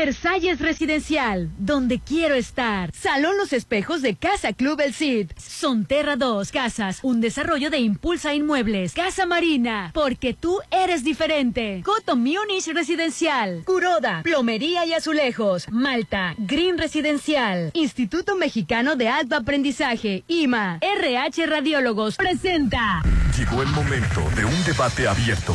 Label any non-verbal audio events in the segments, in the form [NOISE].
Versalles Residencial, donde quiero estar. Salón Los Espejos de Casa Club El Cid. Sonterra 2 Casas, un desarrollo de Impulsa Inmuebles. Casa Marina, porque tú eres diferente. Coto Munich Residencial. Curoda, Plomería y Azulejos. Malta, Green Residencial. Instituto Mexicano de Alto Aprendizaje. IMA. RH Radiólogos. Presenta. Llegó el momento de un debate abierto.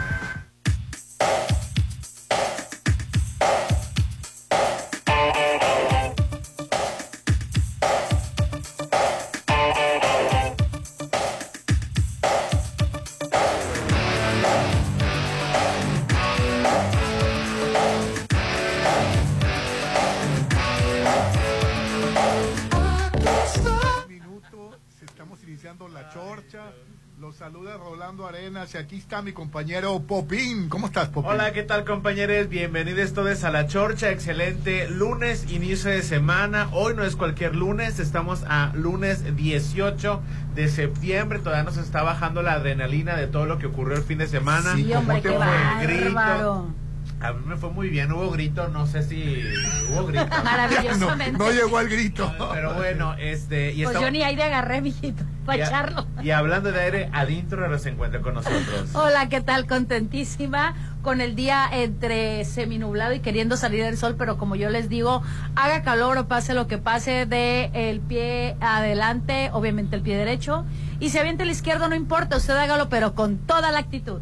Aquí está mi compañero Popín. ¿Cómo estás, Popín? Hola, ¿qué tal, compañeros? Bienvenidos todos a La Chorcha. Excelente lunes, inicio de semana. Hoy no es cualquier lunes, estamos a lunes 18 de septiembre. Todavía nos está bajando la adrenalina de todo lo que ocurrió el fin de semana. Sí, hombre, qué grito. A mí me fue muy bien, hubo grito, no sé si hubo grito. [LAUGHS] Maravillosamente. No, llegó el grito. Pero bueno, este... Y pues yo ni aire agarré, mijito, para echarlo. Y hablando de aire, Adintro ahora se encuentra con nosotros. Hola, ¿qué tal? Contentísima con el día entre seminublado y queriendo salir el sol, pero como yo les digo, haga calor o pase lo que pase, de el pie adelante, obviamente el pie derecho, y si avienta el izquierdo, no importa, usted hágalo, pero con toda la actitud.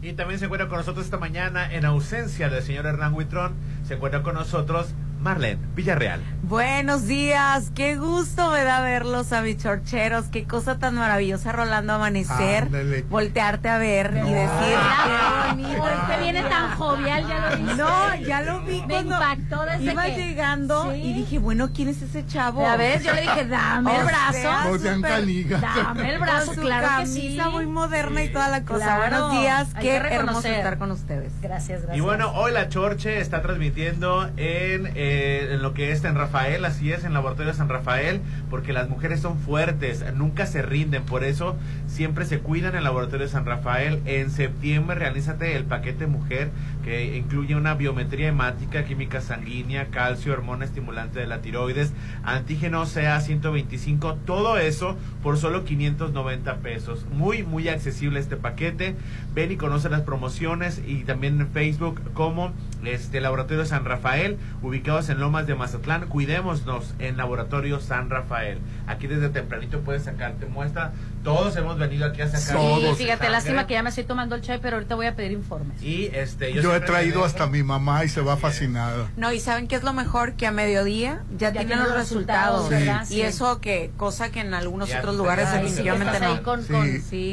Y también se encuentra con nosotros esta mañana, en ausencia del señor Hernán Huitrón, se encuentra con nosotros Marlene Villarreal. Buenos días, qué gusto me da verlos a mis chorcheros, qué cosa tan maravillosa Rolando Amanecer, voltearte a ver y decir qué bonito. Este viene tan jovial, ya lo vi. No, ya lo vi me impactó desde iba llegando y dije, bueno, ¿quién es ese chavo? A ver, yo le dije, dame el brazo. No sean Dame el brazo, su claro camisa muy moderna y toda la cosa. Buenos días, qué hermoso estar con ustedes. Gracias, gracias. Y bueno, hoy la Chorche está transmitiendo en eh, en lo que es en Rafael, así es, en Laboratorio San Rafael, porque las mujeres son fuertes, nunca se rinden, por eso siempre se cuidan en el Laboratorio San Rafael. En septiembre realízate el paquete mujer que incluye una biometría hemática, química sanguínea, calcio, hormona estimulante de la tiroides, antígeno CA 125, todo eso por solo 590 pesos. Muy, muy accesible este paquete. Ven y conoce las promociones y también en Facebook como este Laboratorio San Rafael, ubicado en Lomas de Mazatlán. Cuidémonos en Laboratorio San Rafael. Aquí desde tempranito puedes sacarte muestra. Todos hemos venido aquí a sacar. Sí, fíjate, lástima que ya me estoy tomando el chai, pero ahorita voy a pedir informes. Y este, yo, he traído hasta mi mamá y se va fascinada. No, y saben qué es lo mejor que a mediodía ya, tienen los resultados. Y eso que cosa que en algunos otros lugares definitivamente no. Con,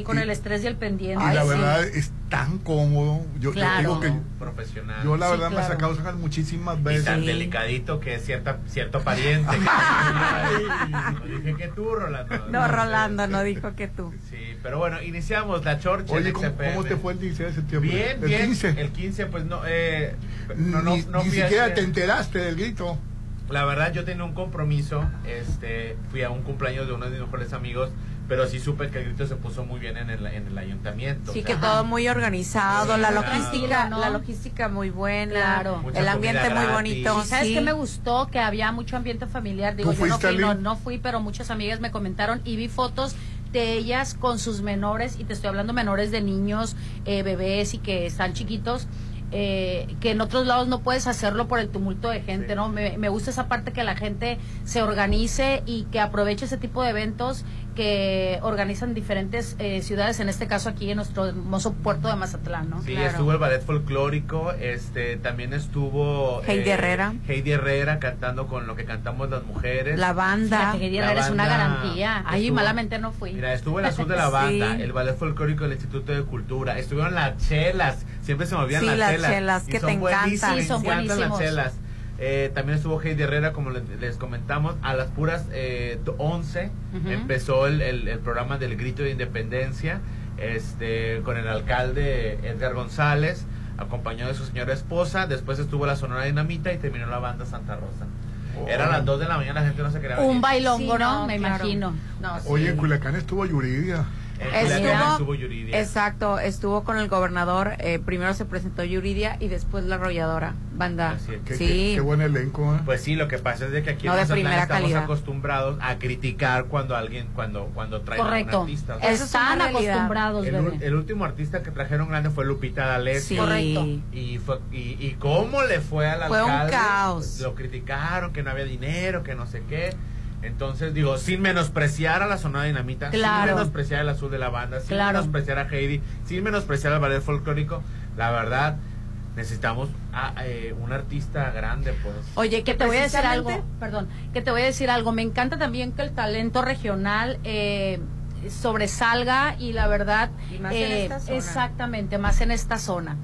con, el estrés y el pendiente. Y la verdad es tan cómodo. Yo, digo que profesional. Yo la verdad me he sacado muchísimas veces. Y tan delicadito que es cierta, cierto pariente. [LAUGHS] dije que tú, Rolando. No, Rolando no dijo que tú. Sí, pero bueno, iniciamos la chorcha. Oye, ¿cómo, ¿cómo, te fue el 15 de septiembre? Bien, el bien. 15. El 15, pues no, eh, no, ni, no, ni siquiera te enteraste del grito. La verdad, yo tenía un compromiso. Este, fui a un cumpleaños de uno de mis mejores amigos pero sí supe que el grito se puso muy bien en el, en el ayuntamiento. Sí, que todo muy organizado, la logística, la logística muy buena, claro. el ambiente muy bonito. ¿Sabes qué me gustó? Que había mucho ambiente familiar. Digo, yo no fui, no, no fui, pero muchas amigas me comentaron y vi fotos de ellas con sus menores, y te estoy hablando menores de niños, eh, bebés y que están chiquitos, eh, que en otros lados no puedes hacerlo por el tumulto de gente, ¿no? Me, me, gusta esa parte que la gente se organice y que aproveche ese tipo de eventos que organizan diferentes eh, ciudades, en este caso aquí en nuestro hermoso puerto de Mazatlán, ¿no? Sí, estuvo el ballet folclórico, este, también estuvo Heidi eh, Herrera. Heidi Herrera cantando con lo que cantamos las mujeres. La banda. Heidi Herrera es una garantía. Ahí malamente no fui. Mira, estuvo el azul de la [LAUGHS] banda, el ballet folclórico del Instituto de Cultura, estuvieron las chelas, siempre se movían las, chelas. chelas que te encantan. Sí, son buenísimos. las chelas. Eh, también estuvo Heidi Herrera, como les, comentamos, a las puras eh, 11 empezó el, el, programa del Grito de Independencia este, con el alcalde Edgar González, acompañado de su señora esposa. Después estuvo la Sonora Dinamita y terminó la banda Santa Rosa. Era a las 2 de la mañana, la gente no se quería Un bailongo, ¿no? Me imagino. Oye, en Culiacán estuvo Yuridia. Estuvo, Exacto, estuvo con el gobernador. Eh, primero se presentó Yuridia y después la arrolladora banda. Qué, sí. Qué, buen elenco. ¿eh? Pues sí, lo que pasa es de que aquí en estamos acostumbrados a criticar cuando alguien, cuando, cuando Correcto. un artista. Están acostumbrados. El, el, último artista que trajeron grande fue Lupita D'Alessio. Sí. Correcto. Y, fue, y, y cómo le fue al fue alcalde. Fue un caos. Lo criticaron, que no había dinero, que no sé qué. Entonces, digo, sin menospreciar a la zona dinamita, sin menospreciar el azul de la banda, sin menospreciar a Heidi, sin menospreciar al ballet folclórico, la verdad, necesitamos a, eh, un artista grande, pues. Oye, que te voy a decir algo, perdón, que te voy a decir algo. Me encanta también que el talento regional eh, sobresalga y la verdad, eh, exactamente, más en esta zona.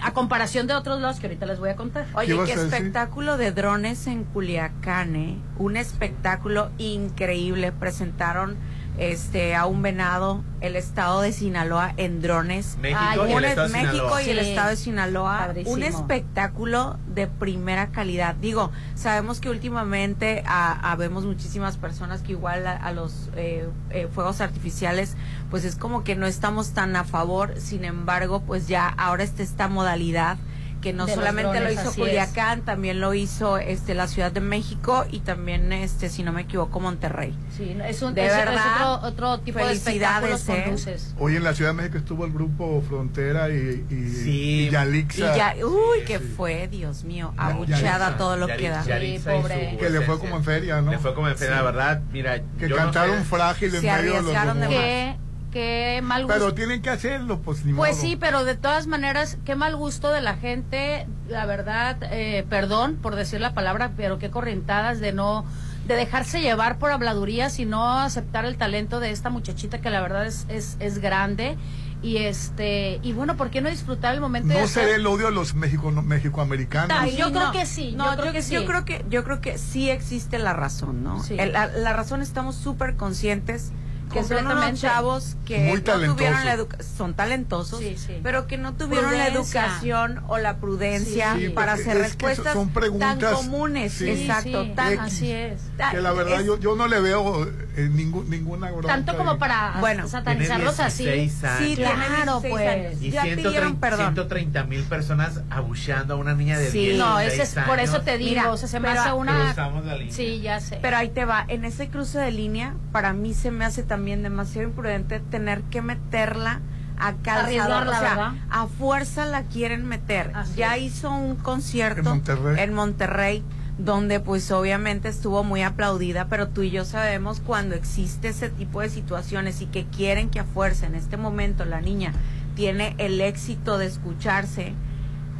A, comparación de otros lados que ahorita les voy a contar. Oye, qué, espectáculo de drones en Culiacán, ¿eh? Un espectáculo increíble. Presentaron este a un venado el estado de Sinaloa en drones. México, y, el estado México y el estado de Sinaloa un espectáculo de primera calidad. Digo sabemos que últimamente habemos muchísimas personas que igual a, los eh, eh, fuegos artificiales pues es como que no estamos tan a favor. Sin embargo pues ya ahora está esta modalidad que no solamente lo hizo Culiacán, también lo hizo este la Ciudad de México y también este si no me equivoco Monterrey. Sí, es un de verdad, otro, tipo de espectáculos ¿eh? Hoy en la Ciudad de México estuvo el grupo Frontera y, y, sí. y uy, que fue, Dios mío, abucheada todo lo que da. Sí, pobre. Que le fue como en feria, ¿no? Le fue como en feria, la verdad, mira, que cantaron frágil en medio de los qué mal gusto. Pero tienen que hacerlo, pues ni Pues sí, pero de todas maneras, qué mal gusto de la gente, la verdad, eh, perdón por decir la palabra, pero qué corrientadas de no de dejarse llevar por habladurías y no aceptar el talento de esta muchachita que la verdad es, es, es grande. Y este y bueno por qué no disfrutar el momento no será el odio de los México mexicoamericanos. Yo creo que sí no, yo, creo que sí. yo creo que yo creo que sí existe la razón no la, la, razón estamos súper conscientes que son unos chavos que no tuvieron la educación, son talentosos, pero que no tuvieron la educación o la prudencia para hacer respuestas son preguntas, tan comunes. Exacto, tan, así es. Que la verdad yo, yo no le veo eh, ningún, ninguna bronca Tanto como para bueno, satanizarlos así. Sí, claro, pues. Y ya 130 mil personas abucheando a una niña de sí. 10 No, ese es, por eso te digo, o sea, se me hace una... Sí, ya sé. Pero ahí te va, en ese cruce de línea, para mí se me hace también demasiado imprudente tener que meterla a calzador, o sea, a fuerza la quieren meter. ya hizo un concierto en Monterrey. donde pues obviamente estuvo muy aplaudida, pero tú y yo sabemos cuando existe ese tipo de situaciones y que quieren que a fuerza en este momento la niña tiene el éxito de escucharse,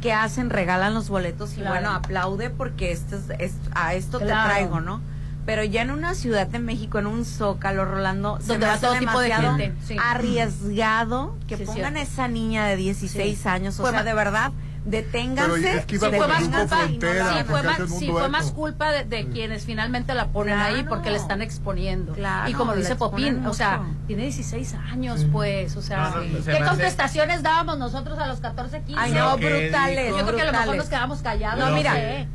que hacen? Regalan los boletos y bueno, aplaude porque esto es, a esto te traigo, ¿no? Pero ya en una ciudad de México, en un zócalo, Rolando, donde va todo tipo de gente, arriesgado que pongan a esa niña de 16 años, o sea, de verdad, deténganse. sí, fue más culpa, sí, fue más, culpa de, quienes finalmente la ponen ahí porque le están exponiendo. y como dice Popín, o sea, tiene 16 años, pues, o sea, ¿qué contestaciones dábamos nosotros a los 14, 15? Ay, no, brutales. Yo creo que a lo mejor nos quedamos callados. No, mira.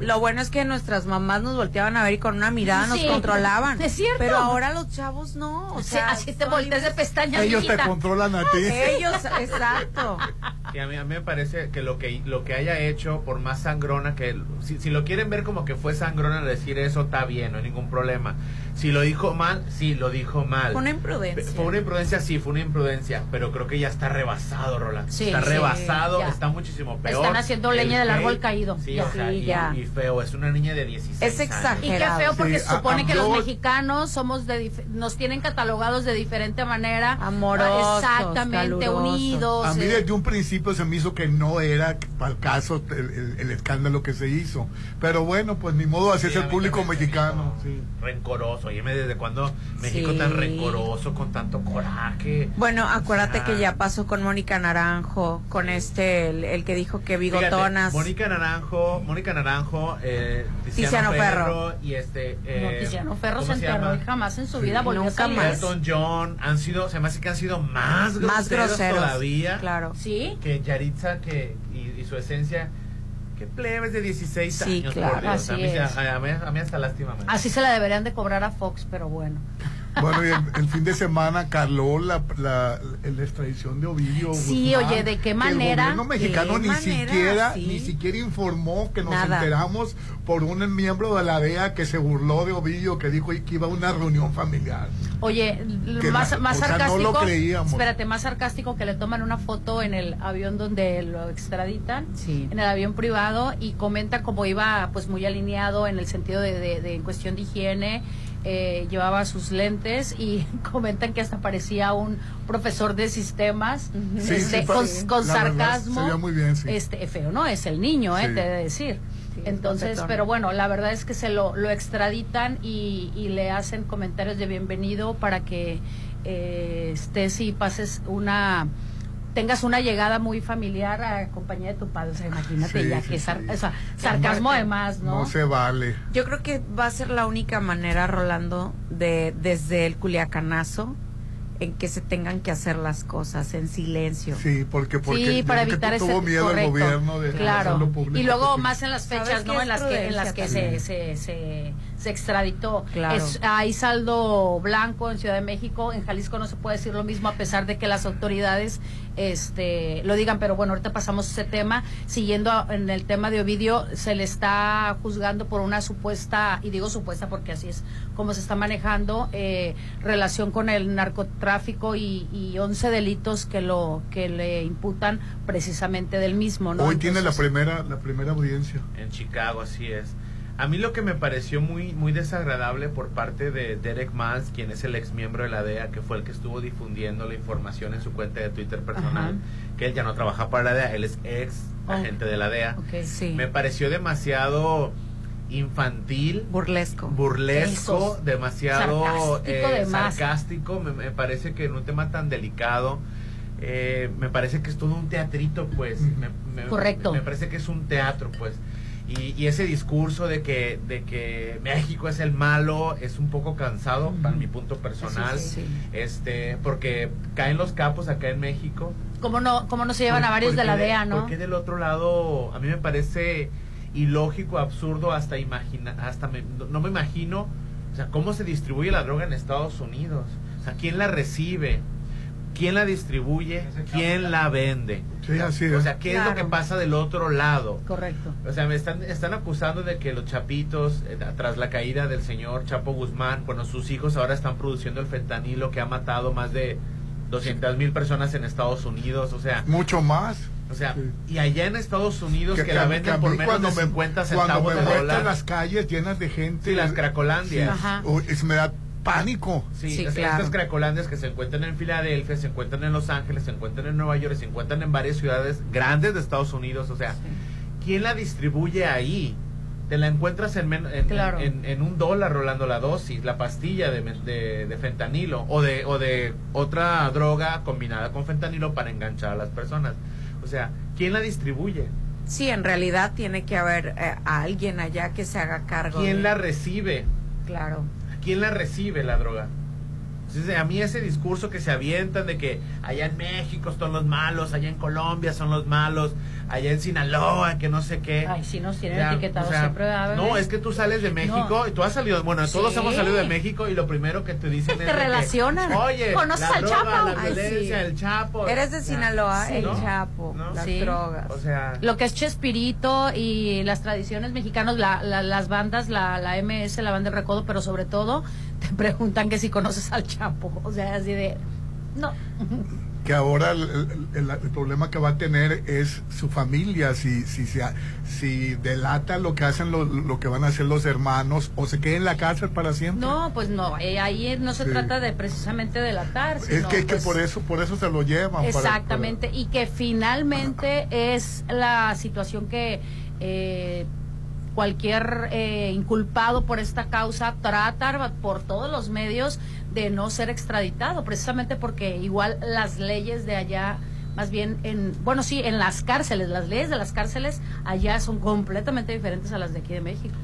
Lo bueno es que nuestras mamás nos volteaban a ver y con una mirada nos controlaban. Es cierto. Pero ahora los chavos no. O sea, así te volteas de pestañas. Ellos te controlan a ti. Ellos, exacto. Y a mí, a mí me parece que lo que lo que haya hecho, por más sangrona que. Si, si lo quieren ver como que fue sangrona decir eso, está bien, no hay ningún problema. Si lo dijo mal, sí, lo dijo mal. Fue una imprudencia. Fue una imprudencia, sí, fue una imprudencia. Pero creo que ya está rebasado, Roland. está rebasado, está muchísimo peor. Están haciendo leña del árbol caído. Sí, y, feo. Es una niña de 16 es exagerado. Y qué feo porque se supone que los mexicanos somos de nos tienen catalogados de diferente manera. Amorosos. Exactamente, unidos. A mí desde un principio se me hizo que no era para el caso el, escándalo que se hizo. Pero bueno, pues ni modo así es el público mexicano. Rencoroso. Oye, ¿desde cuando México tan rencoroso, con tanto coraje? Bueno, acuérdate que ya pasó con Mónica Naranjo, con este, el, que dijo que bigotonas. Mónica Naranjo, Mónica Naranjo, eh, Tiziano, Ferro, y este... Eh, Tiziano Ferro se enterró y jamás en su vida volvió a salir. Elton John, han sido, se me hace que han sido más groseros, todavía. Claro. Sí. Que Yaritza que, y, su esencia Qué plebes de 16 sí, años. Claro. Así a, mí, a, mí, a, mí, hasta lástima. Así se la deberían de cobrar a Fox, pero bueno. Bueno, y el, fin de semana caló la, la, la, extradición de Ovidio. Sí, oye, ¿de qué manera? El gobierno mexicano ni siquiera ni siquiera informó que nos enteramos por un miembro de la DEA que se burló de Ovidio, que dijo que iba a una reunión familiar. Oye, más, más sarcástico. no lo creíamos. Espérate, más sarcástico que le toman una foto en el avión donde lo extraditan, sí. en el avión privado, y comenta cómo iba pues muy alineado en el sentido de, de, de en cuestión de higiene eh, llevaba sus lentes y [LAUGHS] comentan que hasta parecía un profesor de sistemas este, con, sarcasmo. muy bien, este, feo, ¿no? Es el niño, eh, te de decir. Entonces, pero bueno, la verdad es que se lo, lo extraditan y, y le hacen comentarios de bienvenido para que eh, estés y pases una tengas una llegada muy familiar a compañía de tu padre. O sea, imagínate ya que sarcasmo además, ¿no? No se vale. Yo creo que va a ser la única manera, Rolando, de desde el culiacanazo en que se tengan que hacer las cosas en silencio. Sí, porque, porque sí, para evitar ese tuvo miedo el gobierno de claro. público. Y luego más en las fechas, ¿no? En las que en las que se, se, se se extraditó. hay saldo blanco en Ciudad de México, en Jalisco no se puede decir lo mismo a pesar de que las autoridades este lo digan, pero bueno, ahorita pasamos ese tema. Siguiendo en el tema de Ovidio, se le está juzgando por una supuesta, y digo supuesta porque así es como se está manejando, eh, relación con el narcotráfico y, y 11 delitos que lo que le imputan precisamente del mismo. ¿no? Hoy tiene la primera, la primera audiencia. En Chicago, así es. A mí lo que me pareció muy, muy desagradable por parte de Derek Mans, quien es el ex miembro de la DEA, que fue el que estuvo difundiendo la información en su cuenta de Twitter personal, que él ya no trabaja para la DEA, él es ex oh. agente de la DEA. Me pareció demasiado infantil, burlesco, burlesco, demasiado sarcástico. Eh, me, parece que en un tema tan delicado. Eh, me parece que es todo un teatrito, pues. Correcto. Me parece que es un teatro, pues. Y, ese discurso de que, de que México es el malo es un poco cansado para mi punto personal. este Porque caen los capos acá en México. ¿Cómo no, cómo no se llevan a varios de la DEA, no? Porque del otro lado, a mí me parece ilógico, absurdo, hasta imagina, hasta no me imagino, o sea, cómo se distribuye la droga en Estados Unidos. O sea, ¿quién la recibe? Quién la distribuye, quién la vende. Sí, así O sea, ¿qué es lo que pasa del otro lado? Correcto. O sea, me están, están acusando de que los chapitos, eh, tras la caída del señor Chapo Guzmán, bueno, sus hijos ahora están produciendo el fentanilo que ha matado más de 200 mil personas en Estados Unidos, o sea... Mucho más. O sea, y allá en Estados Unidos que, la venden por menos de 50 centavos cuando me de las calles llenas de gente. Sí, las cracolandias. Ajá. me da pánico. Sí, estas cracolandias que se encuentran en Filadelfia, se encuentran en Los Ángeles, se encuentran en Nueva York, se encuentran en varias ciudades grandes de Estados Unidos. O sea, ¿quién la distribuye ahí? Te la encuentras en, en, un dólar rolando la dosis, la pastilla de, de, fentanilo o de, o de otra droga combinada con fentanilo para enganchar a las personas. O sea, ¿quién la distribuye? Sí, en realidad tiene que haber eh, alguien allá que se haga cargo. ¿Quién la recibe? Claro. ¿Quién la recibe la droga? Entonces, a mí ese discurso que se avientan de que allá en México son los malos, allá en Colombia son los malos, allá en Sinaloa, que no sé qué. Ay, si nos tienen etiquetados siempre. no, es que tú sales de México y tú has salido, bueno, todos hemos salido de México y lo primero que te dicen [LAUGHS] es. Te relacionan. Oye, conoces al Chapo. La violencia, el Chapo. Eres de Sinaloa, el Chapo, las drogas. O sea. Lo que es Chespirito y las tradiciones mexicanas, la, las bandas, la, la MS, la banda de recodo, pero sobre todo te preguntan que si conoces al Chapo. O sea, así de. No [LAUGHS] que ahora el, problema que va a tener es su familia, si, si, si, si delata lo que hacen lo, que van a hacer los hermanos o se queda en la cárcel para siempre. No, pues no, eh, ahí no se trata de precisamente delatar. es que, pues por eso por eso se lo llevan. Exactamente, y que finalmente es la situación que... Eh, cualquier eh, inculpado por esta causa trata por todos los medios de no ser extraditado, precisamente porque igual las leyes de allá, más bien en, bueno, sí, en las cárceles, las leyes de las cárceles allá son completamente diferentes a las de aquí de México.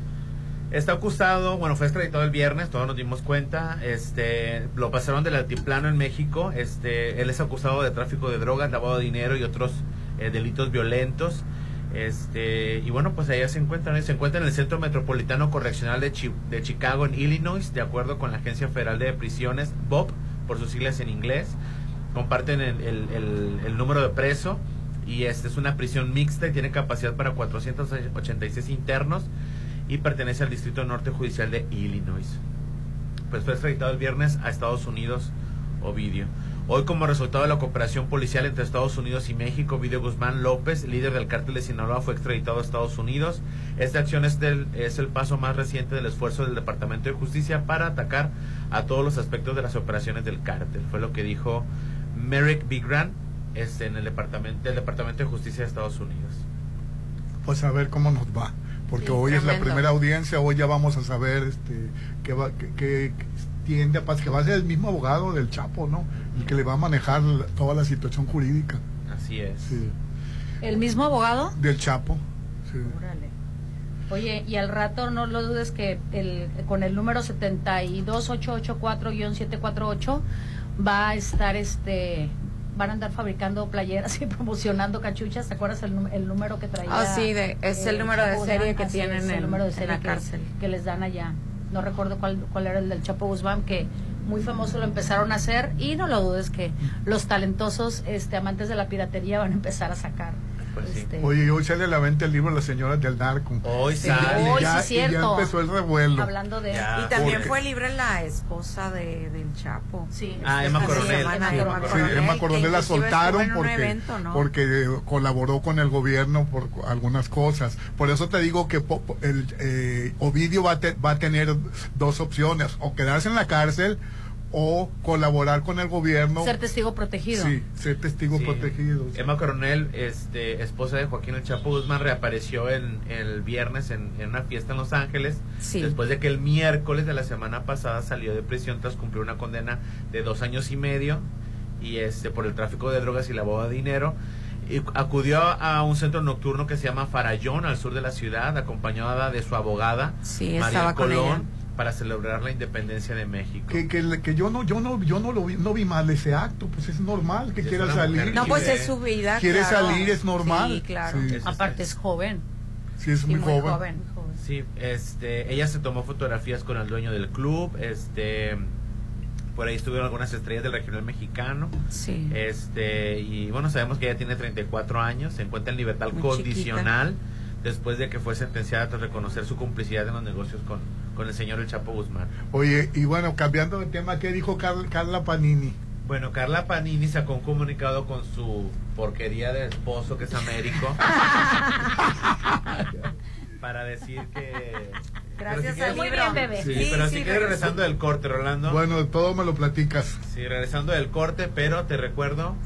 Está acusado, bueno, fue extraditado el viernes, todos nos dimos cuenta, este, lo pasaron del altiplano en México, este, él es acusado de tráfico de drogas, lavado de dinero y otros eh, delitos violentos. Este, y bueno, pues allá se encuentran, se encuentran en el Centro Metropolitano Correccional de, de Chicago, en Illinois, de acuerdo con la Agencia Federal de Prisiones, BOP, por sus siglas en inglés. Comparten el, el, el, número de preso y este es una prisión mixta y tiene capacidad para 486 internos y pertenece al Distrito Norte Judicial de Illinois. Pues fue extraditado el viernes a Estados Unidos, Ovidio. Hoy, como resultado de la cooperación policial entre Estados Unidos y México, Video Guzmán López, líder del cártel de Sinaloa, fue extraditado a Estados Unidos. Esta acción es, del, es el paso más reciente del esfuerzo del Departamento de Justicia para atacar a todos los aspectos de las operaciones del cártel. Fue lo que dijo Merrick Bigran este, en el departamento, del Departamento de Justicia de Estados Unidos. Pues a ver cómo nos va porque hoy es la primera audiencia, hoy ya vamos a saber este que va que, tiende a que va a ser el mismo abogado del Chapo, ¿no? Y que le va a manejar toda la situación jurídica. Así es. ¿El mismo abogado? Del Chapo. Sí. Oye, y al rato no lo dudes que el, con el número 72884-748 va a estar este van a andar fabricando playeras [LAUGHS] y promocionando cachuchas. ¿Te acuerdas el, el número que traía? Ah, sí, es el número de serie que tienen en, el número de serie la que, cárcel. Que les dan allá. No recuerdo cuál, cuál era el del Chapo Guzmán, que muy famoso lo empezaron a hacer y no lo dudes que los talentosos este, amantes de la piratería van a empezar a sacar. Pues este, Oye, hoy sale a la venta el libro Las señoras del narco. Hoy sale. Hoy sí, cierto. empezó el revuelo. Hablando de... y también fue libre la esposa de, del Chapo. Sí. Ah, Emma Coronel. Emma Coronel la soltaron porque, porque colaboró con el gobierno por algunas cosas. Por eso te digo que el eh, Ovidio va va a tener dos opciones. O quedarse en la cárcel o colaborar con el gobierno. Ser testigo protegido. Sí, ser testigo protegido. Emma Coronel, este, esposa de Joaquín El Chapo Guzmán, reapareció en, el viernes en, una fiesta en Los Ángeles, después de que el miércoles de la semana pasada salió de prisión tras cumplir una condena de dos años y medio y este por el tráfico de drogas y lavado de dinero. Y acudió a un centro nocturno que se llama Farallón, al sur de la ciudad, acompañada de su abogada, María Colón para celebrar la independencia de México. Que, que, que, yo no yo no yo no lo vi, no vi mal ese acto, pues es normal que quiera salir. No, pues es su vida. Quiere salir es normal. Sí, claro. Aparte es joven. Sí, es muy, joven. Sí, este, ella se tomó fotografías con el dueño del club, este por ahí estuvieron algunas estrellas del regional mexicano. Sí. Este, y bueno, sabemos que ella tiene 34 años, se encuentra en libertad condicional después de que fue sentenciada tras reconocer su complicidad en los negocios con, con el señor El Chapo Guzmán. Oye, y bueno, cambiando de tema, ¿qué dijo Carla Panini? Bueno, Carla Panini sacó un comunicado con su porquería de esposo, que es Américo, [LAUGHS] para decir que... Gracias si Muy bien, bebé. Sí, pero si quieres regresando del corte, Rolando. Bueno, todo me lo platicas. Sí, regresando del corte, pero te recuerdo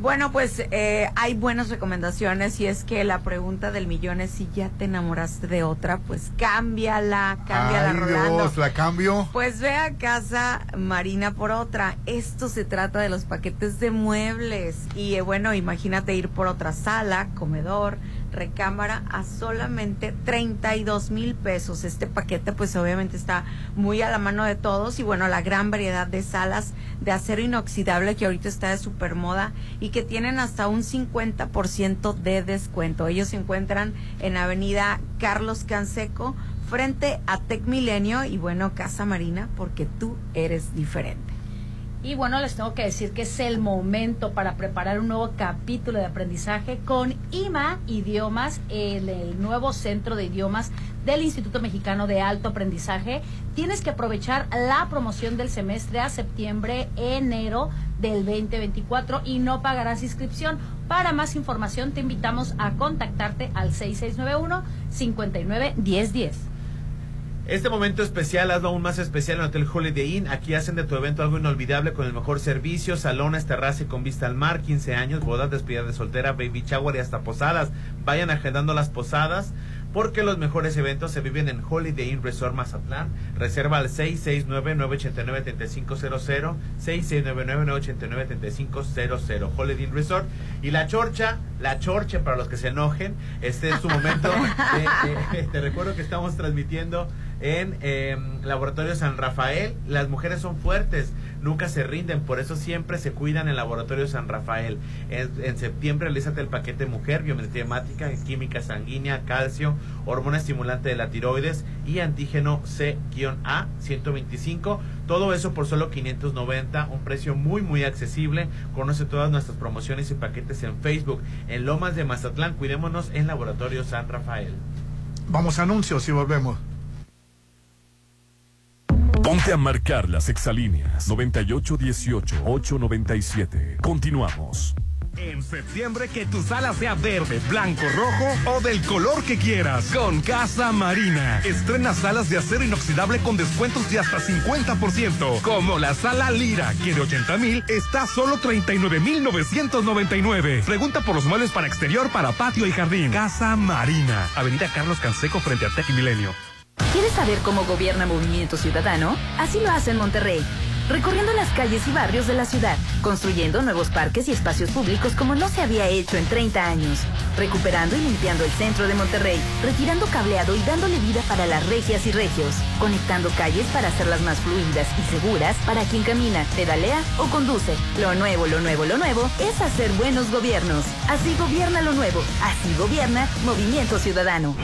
bueno, pues eh, hay buenas recomendaciones y es que la pregunta del millón es si ya te enamoraste de otra, pues cámbiala, cámbiala, Ay, Rolando. Dios, ¿la cambio? Pues ve a casa Marina por otra. Esto se trata de los paquetes de muebles y eh, bueno, imagínate ir por otra sala, comedor, recámara a solamente 32 mil pesos. Este paquete pues obviamente está muy a la mano de todos y bueno, la gran variedad de salas de acero inoxidable que ahorita está de super moda y que tienen hasta un 50% de descuento. Ellos se encuentran en Avenida Carlos Canseco frente a Tec Milenio y bueno, Casa Marina porque tú eres diferente. Y bueno, les tengo que decir que es el momento para preparar un nuevo capítulo de aprendizaje con IMA Idiomas, el, el, nuevo centro de idiomas del Instituto Mexicano de Alto Aprendizaje. Tienes que aprovechar la promoción del semestre a septiembre, enero del 2024 y no pagarás inscripción. Para más información te invitamos a contactarte al 6691 59 1010. Este momento especial, hazlo aún más especial en Hotel Holiday Inn. Aquí hacen de tu evento algo inolvidable con el mejor servicio, salones, terraza y con vista al mar, 15 años, bodas, despedida de soltera, baby shower y hasta posadas. Vayan agendando las posadas porque los mejores eventos se viven en Holiday Inn Resort Mazatlán. Reserva al 669-989-3500, 6699-989-3500, Holiday Inn Resort. Y la chorcha, la chorcha para los que se enojen, este es su momento. te recuerdo que estamos transmitiendo en em, Laboratorio San Rafael. Las mujeres son fuertes, nunca se rinden, por eso siempre se cuidan en Laboratorio San Rafael. En, septiembre realízate el paquete mujer, biometría química sanguínea, calcio, hormona estimulante de la tiroides y antígeno C-A 125. Todo eso por solo 590, un precio muy muy accesible. Conoce todas nuestras promociones y paquetes en Facebook. En Lomas de Mazatlán, cuidémonos en Laboratorio San Rafael. Vamos a anuncios y volvemos. Ponte a marcar las exalíneas 9818-897. Continuamos. En septiembre que tu sala sea verde, blanco, rojo o del color que quieras. Con Casa Marina. Estrena salas de acero inoxidable con descuentos de hasta 50%. Como la sala Lira, que de 80 mil está solo 39 mil 999. Pregunta por los muebles para exterior, para patio y jardín. Casa Marina. Avenida Carlos Canseco frente a Tech Milenio. ¿Quieres saber cómo gobierna Movimiento Ciudadano? Así lo hace en Monterrey. Recorriendo las calles y barrios de la ciudad, construyendo nuevos parques y espacios públicos como no se había hecho en 30 años, recuperando y limpiando el centro de Monterrey, retirando cableado y dándole vida para las regias y regios, conectando calles para hacerlas más fluidas y seguras para quien camina, pedalea o conduce. Lo nuevo, lo nuevo, lo nuevo es hacer buenos gobiernos. Así gobierna lo nuevo, así gobierna Movimiento Ciudadano.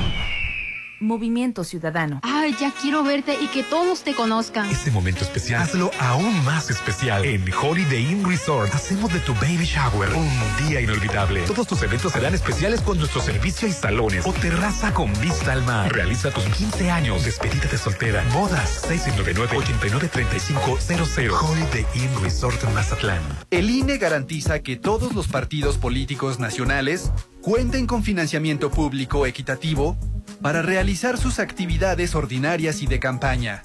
Movimiento Ciudadano. Ay, ya quiero verte y que todos te conozcan. Este momento especial, hazlo aún más especial. En Holiday Inn Resort, hacemos de tu baby shower un día inolvidable. Todos tus eventos serán especiales con nuestro servicio y salones o terraza con vista al mar. Realiza tus 15 años, despedida de soltera, bodas, 699-893500. Holiday Inn Resort en Mazatlán. El INE garantiza que todos los partidos políticos nacionales cuenten con financiamiento público equitativo para realizar sus actividades ordinarias y de campaña.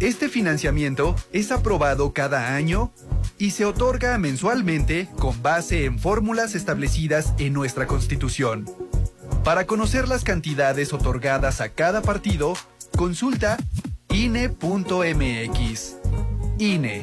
Este financiamiento es aprobado cada año y se otorga mensualmente con base en fórmulas establecidas en nuestra Constitución. Para conocer las cantidades otorgadas a cada partido, consulta INE.mx. INE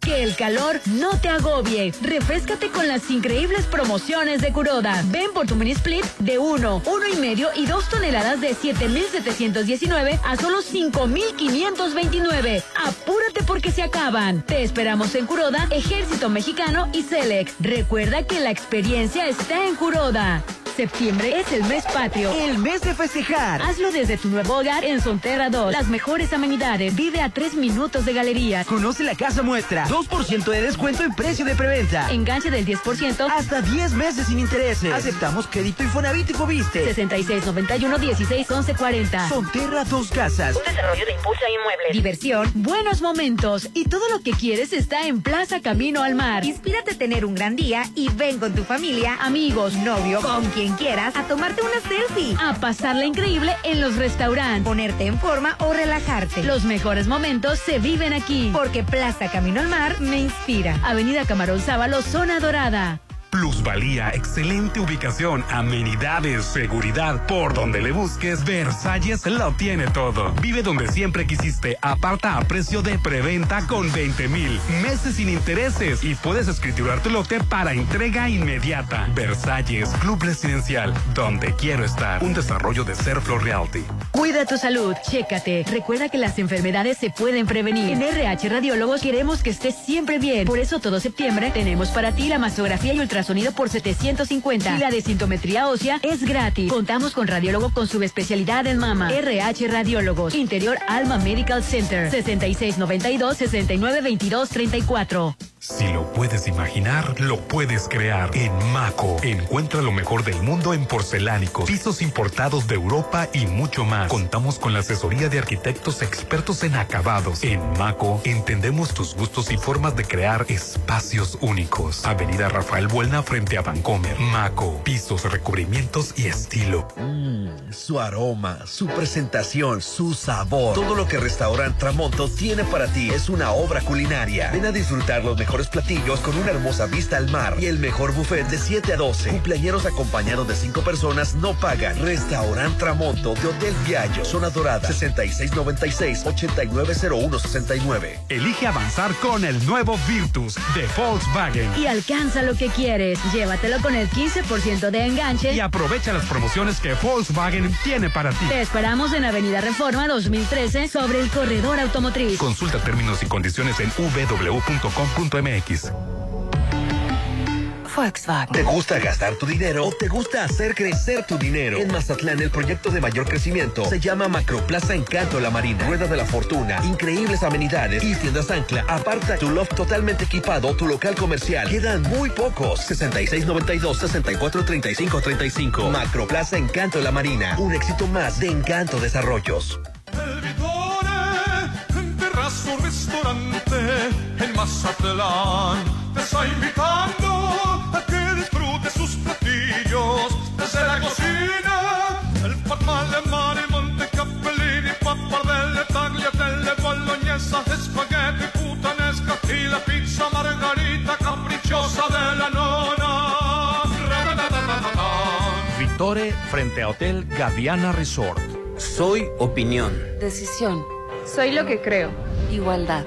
Que el calor no te agobie. Refrescate con las increíbles promociones de Curoda. Ven por tu mini split de 1, 1 y medio y 2 toneladas de 7,719 a solo 5,529. Apúrate porque se acaban. Te esperamos en Curoda, Ejército Mexicano y Celex. Recuerda que la experiencia está en Curoda. Septiembre es el mes patrio, el mes de festejar. Hazlo desde tu nuevo hogar en Sonterra 2. Las mejores amenidades. Vive a 3 minutos de galería. Conoce la casa muestra. 2% de descuento en precio de preventa. Enganche del 10%. Hasta 10 meses sin intereses. Aceptamos crédito Infonavit y Fobiste. 6691 16 40. Sonterra Dos Casas. Un desarrollo de impulso inmueble. Diversión, buenos momentos y todo lo que quieres está en Plaza Camino al Mar. Inspírate a tener un gran día y ven con tu familia, amigos, novio, con quien quieras, a tomarte una selfie. A pasarla increíble en los restaurantes. Ponerte en forma o relajarte. Los mejores momentos se viven aquí. Porque Plaza Camino al Mar me inspira. Avenida Camarón Sábalo, Zona Dorada. Plusvalía, excelente ubicación, amenidades, seguridad. Por donde le busques, Versalles lo tiene todo. Vive donde siempre quisiste. Aparta a precio de preventa con 20 mil meses sin intereses y puedes escriturar tu lote para entrega inmediata. Versalles, Club Residencial, donde quiero estar. Un desarrollo de Serflo Realty. Cuida tu salud, chécate. Recuerda que las enfermedades se pueden prevenir. En RH Radiólogos queremos que estés siempre bien. Por eso todo septiembre tenemos para ti la mastografía y ultrasonido sonido por 750. Y la de sintometría ósea es gratis. Contamos con radiólogo con subespecialidad en mama. RH Radiólogos. Interior Alma Medical Center. 6692 6922 34. Si lo puedes imaginar, lo puedes crear. En Maco, encuentra lo mejor del mundo en porcelánicos, pisos importados de Europa y mucho más. Contamos con la asesoría de arquitectos expertos en acabados. En Maco, entendemos tus gustos y formas de crear espacios únicos. Avenida Rafael Buelna frente a Vancomer. Maco, pisos, recubrimientos y estilo. Mmm, su aroma, su presentación, su sabor. Todo lo que Restaurant Tramonto tiene para ti es una obra culinaria. Ven a disfrutar los mejores mejores platillos con una hermosa vista al mar y el mejor buffet de 7 a 12. Cumpleaños acompañados de 5 personas no pagan. Restaurant Tramonto de Hotel Viallo, Zona Dorada, 6696-890169. Elige avanzar con el nuevo Virtus de Volkswagen. Y alcanza lo que quieres. Llévatelo con el 15% de enganche. Y aprovecha las promociones que Volkswagen tiene para ti. Te esperamos en Avenida Reforma 2013 sobre el corredor automotriz. Consulta términos y condiciones en www.com.mx. Volkswagen. ¿Te gusta gastar tu dinero o te gusta hacer crecer tu dinero? En Mazatlán, el proyecto de mayor crecimiento se llama Macroplaza Encanto La Marina. Rueda de la Fortuna, increíbles amenidades y tiendas ancla. Aparta tu loft totalmente equipado, tu local comercial. Quedan muy pocos. 6692-643535. Macroplaza Encanto La Marina. Un éxito más de Encanto Desarrollos. Mazatlán, te está invitando a que disfrutes sus platillos. Desde la cocina, el formal de mar y monte capellini, pappardelle, tagliatelle, bolognesa, espagueti, putanesca y la pizza margarita caprichosa de la nona. Vitore frente a Hotel Gaviana Resort. Soy opinión. Decisión. Soy lo que creo. Igualdad.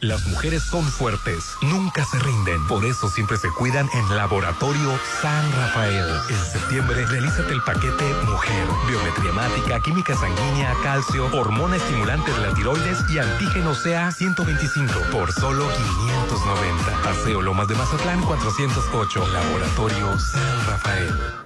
Las mujeres son fuertes, nunca se rinden. Por eso siempre se cuidan en Laboratorio San Rafael. En septiembre, realízate el paquete Mujer. Biometría hemática, química sanguínea, calcio, hormona estimulante de la tiroides y antígeno CA 125 por solo 590. Paseo Lomas de Mazatlán 408. Laboratorio San Rafael.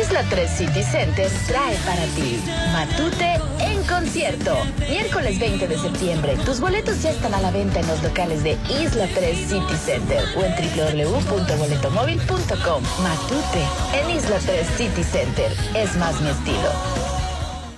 Isla 3 City Center trae para ti Matute en concierto. Miércoles 20 de septiembre. Tus boletos ya están a la venta en los locales de Isla 3 City Center o en www.boletomóvil.com. Matute en Isla 3 City Center. Es más mi estilo.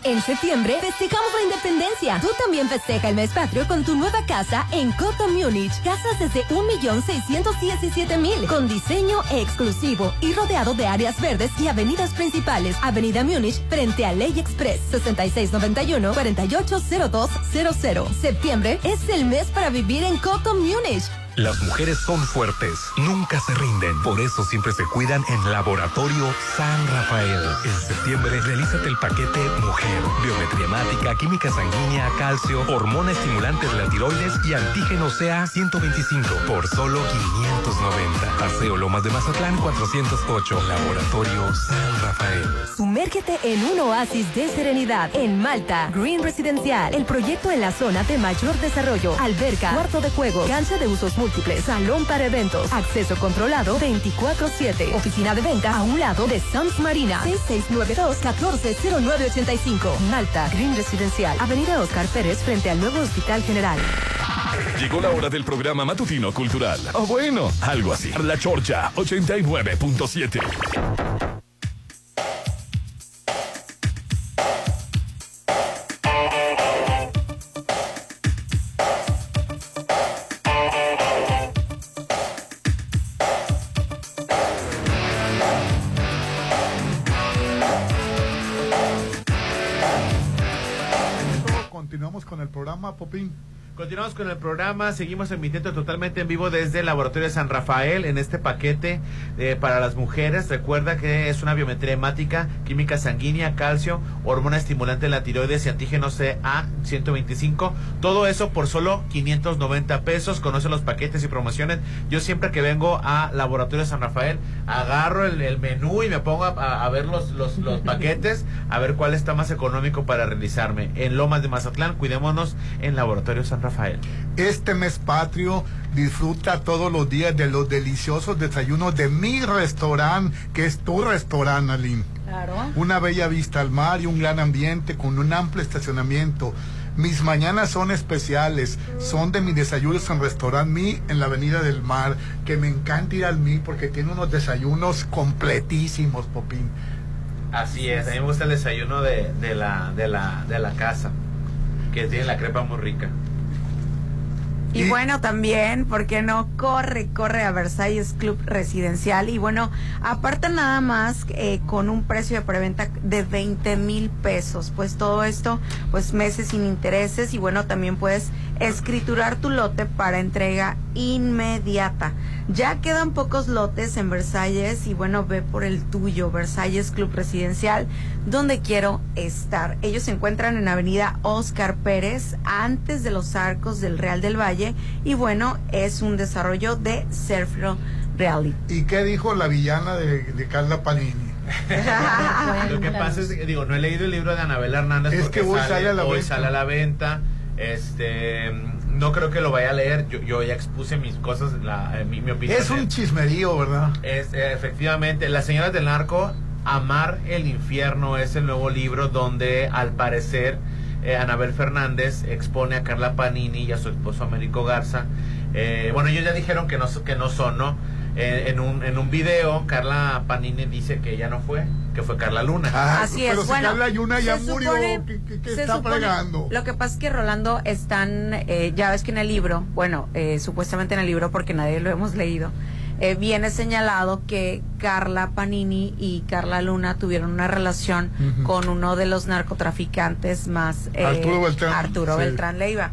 En septiembre festejamos la independencia. Tú también festeja el mes patrio con tu nueva casa en Coto Múnich. Casas desde 1.617.000 con diseño exclusivo y rodeado de áreas verdes y avenidas principales. Avenida Múnich frente a Ley Express 6691-480200. Septiembre es el mes para vivir en Coto Múnich. Las mujeres son fuertes, nunca se rinden. Por eso siempre se cuidan en Laboratorio San Rafael. En septiembre, realízate el paquete Mujer. Biometría hemática, química sanguínea, calcio, hormona estimulante de la tiroides y antígeno CA 125 por solo 590. Paseo Lomas de Mazatlán 408. Laboratorio San Rafael. Sumérgete en un oasis de serenidad en Malta. Green Residencial, el proyecto en la zona de mayor desarrollo. Alberca, cuarto de juego, cancha de usos múltiples salón para eventos, acceso controlado 24-7, oficina de venta a un lado de Sams Marina, 6692-140985, Malta, Green Residencial, Avenida Oscar Pérez frente al nuevo Hospital General. Llegó la hora del programa matutino cultural. O bueno, algo así. La Chorcha 89.7. el programa, Popín. Continuamos con el programa, seguimos emitiendo totalmente en vivo desde el Laboratorio de San Rafael en este paquete eh, para las mujeres. Recuerda que es una biometría hemática, química sanguínea, calcio, hormona estimulante de la tiroides y antígeno CA 125. Todo eso por solo 590 pesos. Conoce los paquetes y promociones. Yo siempre que vengo a Laboratorio de San Rafael, agarro el, menú y me pongo a, a ver los, los, los [LAUGHS] paquetes, a ver cuál está más económico para realizarme. En Lomas de Mazatlán, cuidémonos en Laboratorio San Rafael. Rafael. Este mes patrio disfruta todos los días de los deliciosos desayunos de mi restaurante, que es tu restaurante, Aline. Claro. Una bella vista al mar y un gran ambiente con un amplio estacionamiento. Mis mañanas son especiales, son de mis desayunos en Restaurant Mi en la Avenida del Mar, que me encanta ir al Mi porque tiene unos desayunos completísimos, Popín. Así es, a mí me gusta el desayuno de, de, la, de, la, de la casa, que tiene la crepa muy rica. Y, bueno, también, ¿por qué no? Corre, corre a Versalles Club Residencial. Y bueno, aparte nada más eh, con un precio de preventa de 20 mil pesos. Pues todo esto, pues meses sin intereses. Y bueno, también puedes escriturar tu lote para entrega inmediata. Ya quedan pocos lotes en Versalles y bueno, ve por el tuyo, Versalles Club Residencial, donde quiero estar. Ellos se encuentran en Avenida Oscar Pérez, antes de los arcos del Real del Valle y bueno, es un desarrollo de Serfro Reality. ¿Y qué dijo la villana de, Carla Panini? Lo que pasa es que, digo, no he leído el libro de Anabel Hernández es porque que hoy sale, a la hoy venta. sale a la venta. Este, no creo que lo vaya a leer. Yo, yo ya expuse mis cosas, la, eh, mi, mi, opinión. Es un chismerío, ¿verdad? Es, eh, efectivamente, Las Señoras del Narco, Amar el Infierno es el nuevo libro donde al parecer eh, Anabel Fernández expone a Carla Panini y a su esposo Américo Garza. Eh, bueno, ellos ya dijeron que no, que no son, ¿no? Eh, en, un, en un video, Carla Panini dice que ella no fue, que fue Carla Luna. Ah, Así pero es, si bueno, Carla Luna ya se murió, supone- ¿qué, qué- qué se está supone- fregando? Lo que pasa es que Rolando están, eh, ya ves que en el libro, bueno, eh, supuestamente en el libro porque nadie lo hemos leído, eh, viene señalado que Carla Panini y Carla Luna tuvieron una relación con uno de los narcotraficantes más, eh, Arturo Beltrán, Arturo sí. Beltrán Leiva.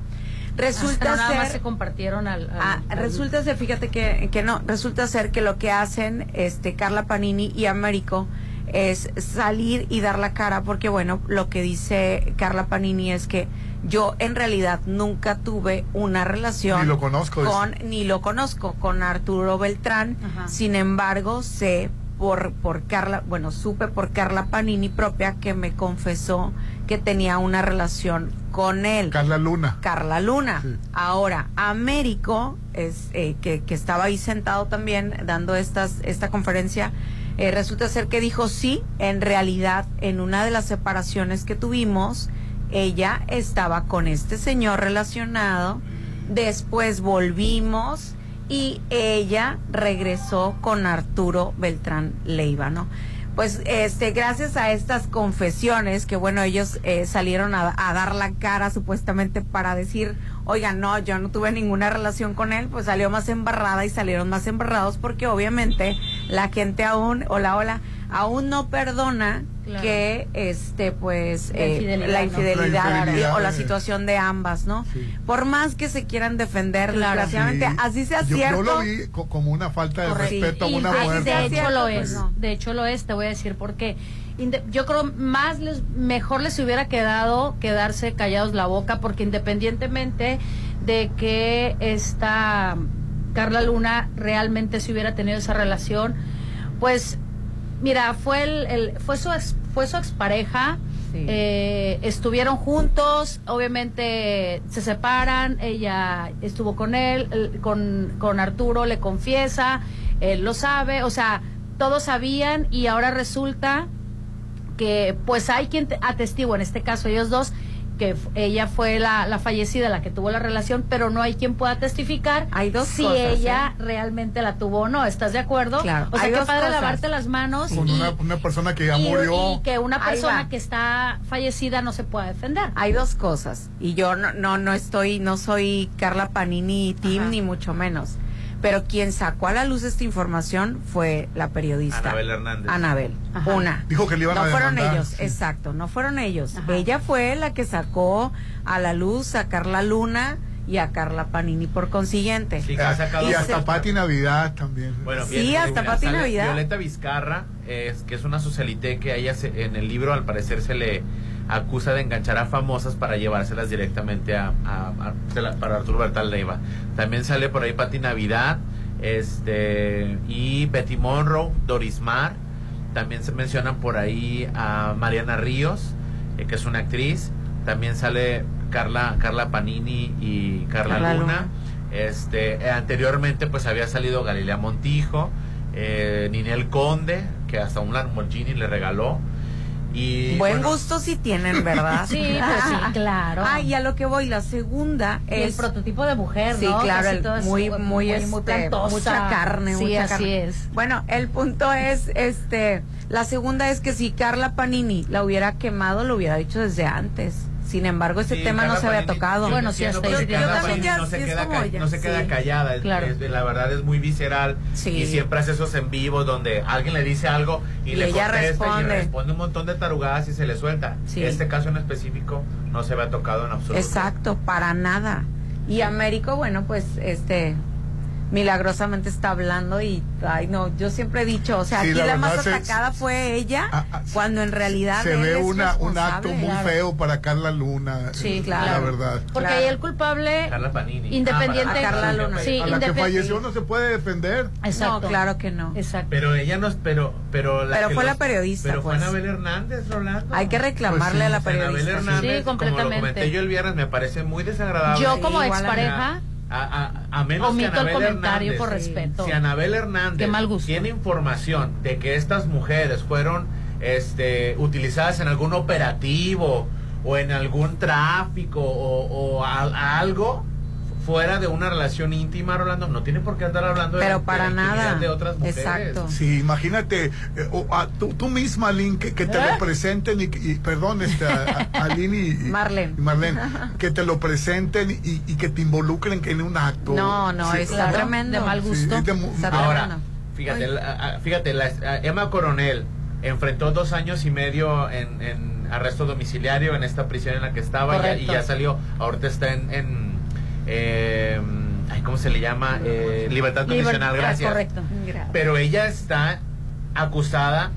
Resulta Hasta nada ser más se compartieron al, al- Ah, al- resulta ser, fíjate que, que no, resulta ser que lo que hacen este Carla Panini y Américo es salir y dar la cara porque bueno, lo que dice Carla Panini es que yo en realidad nunca tuve una relación Ni lo conozco, con ni lo conozco con Arturo Beltrán, Ajá. sin embargo sé por por Carla, bueno, supe por Carla Panini propia que me confesó que tenía una relación con él. Carla Luna. Carla Luna. Sí. Ahora, Américo, es, eh, que, que estaba ahí sentado también dando estas, esta conferencia, eh, resulta ser que dijo sí, en realidad, en una de las separaciones que tuvimos, ella estaba con este señor relacionado, después volvimos y ella regresó con Arturo Beltrán Leiva, ¿no? Pues este, gracias a estas confesiones, que bueno, ellos eh, salieron a, a dar la cara supuestamente para decir, oigan, no, yo no tuve ninguna relación con él, pues salió más embarrada y salieron más embarrados porque obviamente la gente aún, hola, hola, aún no perdona Claro. que este pues La eh, infidelidad, o la eh. situación de ambas, ¿no? Sí. Por más que se quieran defender, Claro. desgraciadamente, Sí. así sea yo, cierto. yo lo vi co- como una falta de Correcto. respeto a una muerte. de hecho lo pues es, no. de hecho lo es, te voy a decir porque yo creo más les, mejor les hubiera quedado quedarse callados la boca porque independientemente de que esta Carla Luna realmente si hubiera tenido esa relación, pues mira, fue el, el- fue su ex, fue su expareja, Sí. eh, estuvieron juntos, obviamente se separan, ella estuvo con él, con, con Arturo le confiesa, él lo sabe, o sea, todos sabían y ahora resulta que pues hay quien te- atestigua, en este caso ellos dos, que ella fue la, la fallecida, la que tuvo la relación, pero no hay quien pueda testificar Hay dos si cosas, ella realmente la tuvo o no. ¿Estás de acuerdo? Claro. O sea, dos padre cosas. lavarte las manos Con y, una, una persona que ya y- murió. y que una persona que está fallecida no se pueda defender. Hay dos cosas y yo no no no estoy no soy Carla Panini Tim Ajá. ni mucho menos, pero quien sacó a la luz esta información fue la periodista Anabel Hernández. Anabel, Ajá. una. Dijo que le iban no a fueron ellos, sí. exacto, no fueron ellos. Ajá. Ella fue la que sacó a la luz a Carla Luna y a Carla Panini por consiguiente. Sí, que ha sacado y Y hasta se- Pati Navidad también. Bueno, Sí, bien, hasta mira, Pati Navidad. Violeta Vizcarra, es, que es una socialité que a ella se- en el libro al parecer se le acusa de enganchar a famosas para llevárselas directamente a, para Arturo Bertal Leiva. También sale por ahí Pati Navidad, este y Betty Monroe, Doris Mar. También se mencionan por ahí a Mariana Ríos, eh, que es una actriz. También sale Carla, Carla Panini y Carla, Luna. Este, eh, anteriormente pues había salido Galilea Montijo, eh, Ninel Conde, que hasta un Lamborghini le regaló. Y, Buen gusto si tienen, ¿verdad? [LAUGHS] sí, pues sí, claro. Ah, y a lo que voy, la segunda es... el prototipo de mujer, sí, claro, muy, muy, muy, este, mucha carne, sí, mucha así carne. es. Bueno, el punto es, este, la segunda es que si Carla Panini la hubiera quemado, lo hubiera dicho desde antes. Sin embargo, ese Sí, tema no se había tocado. yo Bueno, sí, hasta tiene Panini razón. no se Sí, queda, ca- no se queda sí. callada, es- Claro. es- la verdad es muy visceral Sí. y siempre hace esos en vivos donde alguien le dice algo y, Y le ella contesta y responde. responde un montón de tarugadas y se le suelta. Sí. Este caso en específico no se había tocado en absoluto. Exacto, para nada. Y Américo, bueno, pues, este, milagrosamente está hablando y, ay, no, yo siempre he dicho, o sea, Sí, aquí la la, más se- atacada fue ella, Ah, ah, cuando en realidad se él ve es una, un acto muy Claro. feo para Carla Luna. Sí, claro. La verdad. Porque Claro. ahí el culpable Carla Panini. independiente Ah, para- a Carla Luna. Sí, a la que falleció no se puede defender. Exacto. No, claro que no. Exacto. Pero ella no, pero, pero, la Pero fue la los- periodista, Pero fue pues. Anabel Hernández, Rolando. Hay que reclamarle Pues sí. a la Anabel periodista. sí. Hernández, Sí, como lo completamente. comenté yo el viernes, me parece muy desagradable. Yo como a expareja A, a, a menos omito que el Anabel comentario Hernández, por respeto. Si Anabel Hernández Qué mal gusto. tiene información de que estas mujeres fueron este, utilizadas en algún operativo o en algún tráfico o, o a- a algo fuera de una relación íntima, Rolando, no tiene por qué andar hablando de, Pero de para la nada. de otras mujeres. Exacto. Sí, imagínate, eh, o a- tú, tú misma, Lynn, que, que te ¿Eh? lo presenten y, y- perdón, este, a, a [LAUGHS] Lynn y, y- Marlene. y Marlene, [LAUGHS] que te lo presenten y, y que te involucren en un acto. No, no, Sí, está claro, tremendo. de mal gusto. de Está Ahora, tremendo. fíjate, la- fíjate, la- Emma Coronel enfrentó dos años y medio en, en arresto domiciliario en esta prisión en la que estaba y ya, y Correcto. ya salió. Ahorita está en, en eh, ay, ¿cómo se le llama? Eh, libertad condicional, gracias. Correcto. Pero ella está acusada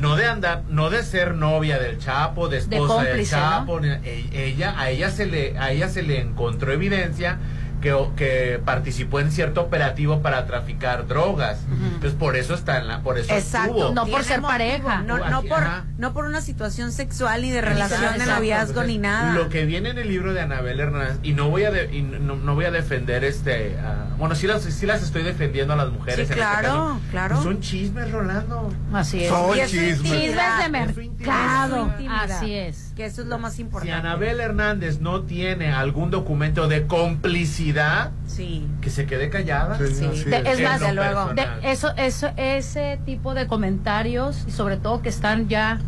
no de andar, no de ser novia del Chapo, de De esposa del Chapo, ni- e- ella, a ella se le, a ella se le encontró evidencia que, que participó en cierto operativo para traficar drogas. Entonces por eso está en la, por eso Exacto. estuvo. No por ser motivo, pareja. No, no por, ajá. no por una situación sexual ni de relación de noviazgo Entonces, ni nada. Lo que viene en el libro de Anabel Hernández, y no voy a, de- y no, no voy a defender este. bueno, sí las, sí las estoy defendiendo a las mujeres. Sí, en este claro, caso. claro. Son chismes, Rolando. Así es. Son chismes. Chismes de mercado. Así es. Que eso es lo más Si importante. Anabel Hernández no tiene algún documento de complicidad, Sí. que se quede callada. Sí, Sí. es. más, de luego, de eso, eso, ese tipo de comentarios, y sobre todo que están ya,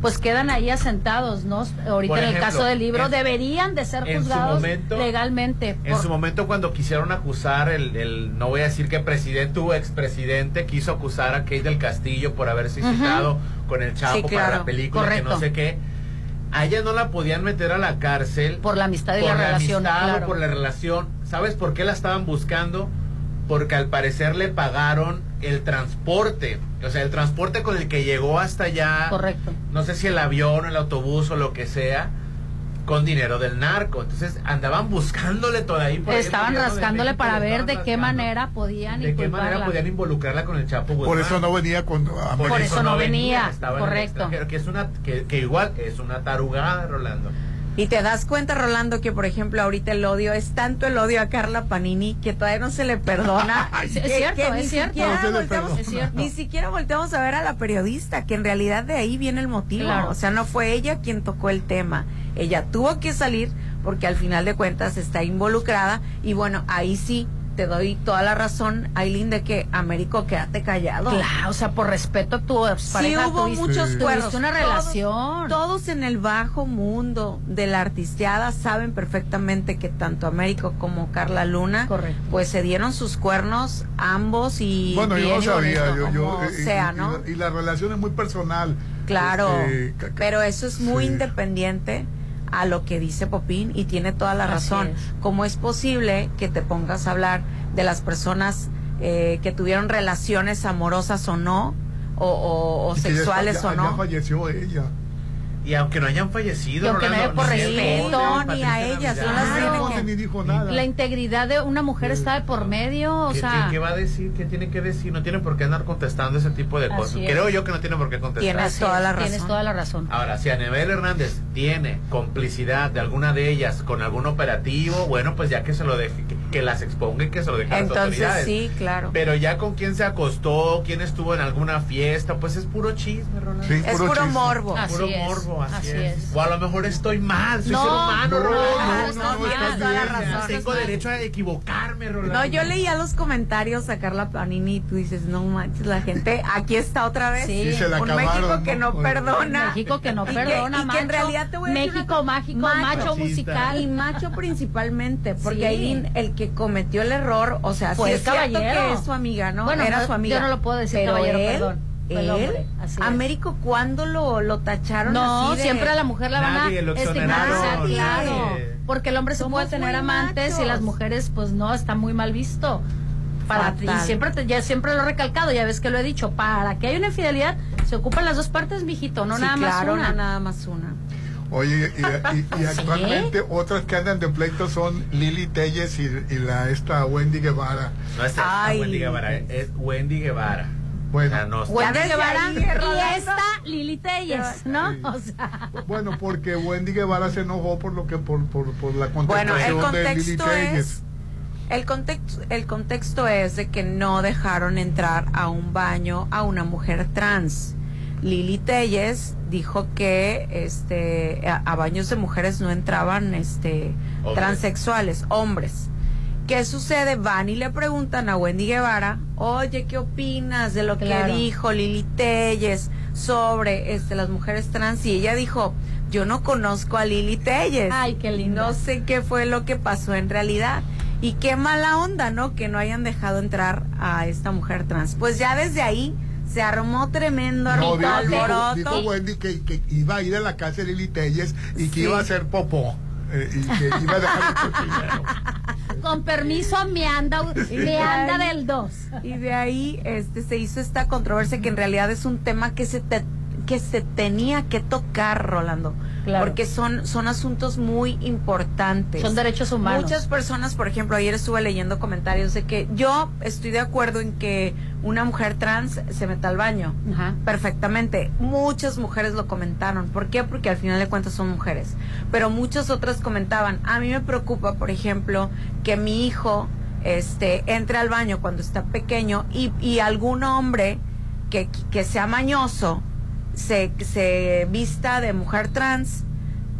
pues quedan ahí asentados, ¿no? Ahorita en el caso del libro, en- deberían de ser juzgados momento- legalmente. En su momento cuando quisieron acusar el, el- no voy a decir que presidente o expresidente quiso acusar a Kate del Castillo por haberse citado con el Chapo Sí, para la película que no sé qué. A ella no la podían meter a la cárcel por la amistad y por la, la relación. amistad o claro. por la relación. ¿Sabes por qué la estaban buscando? Porque al parecer le pagaron el transporte, o sea, el transporte con el que llegó hasta allá. Correcto. No sé si el avión el autobús o lo que sea, con dinero del narco. Entonces andaban buscándole todavía. por Estaban rascándole México, para ver de qué manera podían de qué manera podían involucrarla con el Chapo Por Guzmán. eso no venía cuando a Por eso no venía, el correcto. que es una que, que igual es una tarugada, Rolando. Y te das cuenta, Rolando, que por ejemplo ahorita el odio es tanto el odio a Carla Panini que todavía no se le perdona. [LAUGHS] Es Que- cierto, que es ni cierto. No volteamos-. Es cierto. Ni siquiera volteamos a ver a la periodista, que en realidad de ahí viene el motivo. Claro. O sea, no fue ella quien tocó el tema. Ella tuvo que salir porque al final de cuentas está involucrada. Y bueno, ahí sí te doy toda la razón, Aileen, de que Américo, quédate callado. Claro, o sea, por respeto a tu Sí pareja, hubo tuviste- muchos Sí. cuernos. tuviste una Todos- relación. Todos, en el bajo mundo de la artisteada saben perfectamente que tanto Américo como Carla Luna, Correcto. pues se dieron sus cuernos ambos y Bueno, yo y sabía, bonito, yo, yo, eh, y- sea, y, ¿no? y la relación es muy personal. Claro, Este, pero eso es muy sí. independiente a lo que dice Popín y tiene toda la razón. es. ¿Cómo es posible que te pongas a hablar de las personas eh, que tuvieron relaciones amorosas o no, o, o- o Y que ya sexuales o no? Ya falleció ella. Y aunque no hayan fallecido, y aunque no haya por respeto ni a ellas, no las ni dijo nada. La integridad de una mujer está de por medio, o ¿Qué, sea. ¿qué, va a decir? ¿Qué tiene que decir? No tienen por qué andar contestando ese tipo de cosas. Creo yo que no tienen por qué contestar. Tienes toda la razón. Tienes toda la razón. Ahora, si Anabel Hernández tiene complicidad de alguna de ellas con algún operativo, bueno, pues ya que se lo deje, que, las exponga y que se lo deje a las autoridades. sí, claro. Pero ya con quién se acostó, quién estuvo en alguna fiesta, pues es puro chisme, Rolando. Sí, es puro, morbo. Así puro es, morbo, así, así es. es. O a lo mejor estoy mal, soy No, ser humano, no, Rolando. no, no, no, tienes toda la razón. Tengo derecho a equivocarme, Rolando. No, yo leía los comentarios a Carla Panini y tú dices, no manches, la gente aquí está otra vez. Sí, se la un acabaron, México que no perdona. México que no Y que- perdona, y que en macho. realidad te voy a decir México mágico, Macho. macho musical. Y macho principalmente, porque ahí el que cometió el error, o sea, Fue sí el es cierto caballero. que es su amiga, ¿no? Bueno, Era no, su amiga. yo no lo puedo decir pero caballero, él, perdón. Él, hombre, así. Américo, ¿cuándo lo, lo tacharon No, así de- siempre a la mujer la van Nadie a estigmatizar, claro. Porque el hombre se Somos puede tener amantes y las mujeres, pues no, está muy mal visto. Para, y Fatal. siempre, te- ya siempre lo he recalcado, ya ves que lo he dicho, para que haya una infidelidad se ocupan las dos partes, mijito, no Sí, nada más una. no nada más una. Oye, y, y- y [LAUGHS] actualmente otras que andan de pleito son Lili Telles y, y la esta Wendy Guevara. No es esta Ay. Wendy Guevara, es Wendy Guevara. Bueno. O sea, no- Wendy Guevara y esta Lili Telles, ¿no? Sí. O sea, Bueno, porque Wendy Guevara se enojó por lo que por, por, por la Bueno, contestación el de Lili contexto Telles. es el contexto el contexto es de que no dejaron entrar a un baño a una mujer trans. Lili Telles dijo que este a, a baños de mujeres no entraban este Hombres. transexuales, hombres. ¿Qué sucede? Van y le preguntan a Wendy Guevara, oye, ¿qué opinas de lo Claro. que dijo Lili Telles sobre este, las mujeres trans? Y ella dijo, yo no conozco a Lili Telles. Ay, qué lindo. No sé qué fue lo que pasó en realidad. Y qué mala onda, ¿no? Que no hayan dejado entrar a esta mujer trans. Pues ya desde ahí se armó tremendo No, dijo, alboroto. dijo, dijo Wendy que, que iba a ir a la casa de Lili Telles y que Sí. iba a hacer popó. eh, y que iba a dejar [LAUGHS] el con permiso me anda, me anda del 2. Y de ahí este se hizo esta controversia que en realidad es un tema que se te- que se tenía que tocar, Rolando. Claro. Porque son, son asuntos muy importantes. Son derechos humanos. Muchas personas, por ejemplo, ayer estuve leyendo comentarios de que yo estoy de acuerdo en que una mujer trans se meta al baño. Ajá. Perfectamente. Muchas mujeres lo comentaron. ¿Por qué? Porque al final de cuentas son mujeres. Pero muchas otras comentaban, a mí me preocupa, por ejemplo, que mi hijo este entre al baño cuando está pequeño y, y algún hombre que, que sea mañoso se, se vista de mujer trans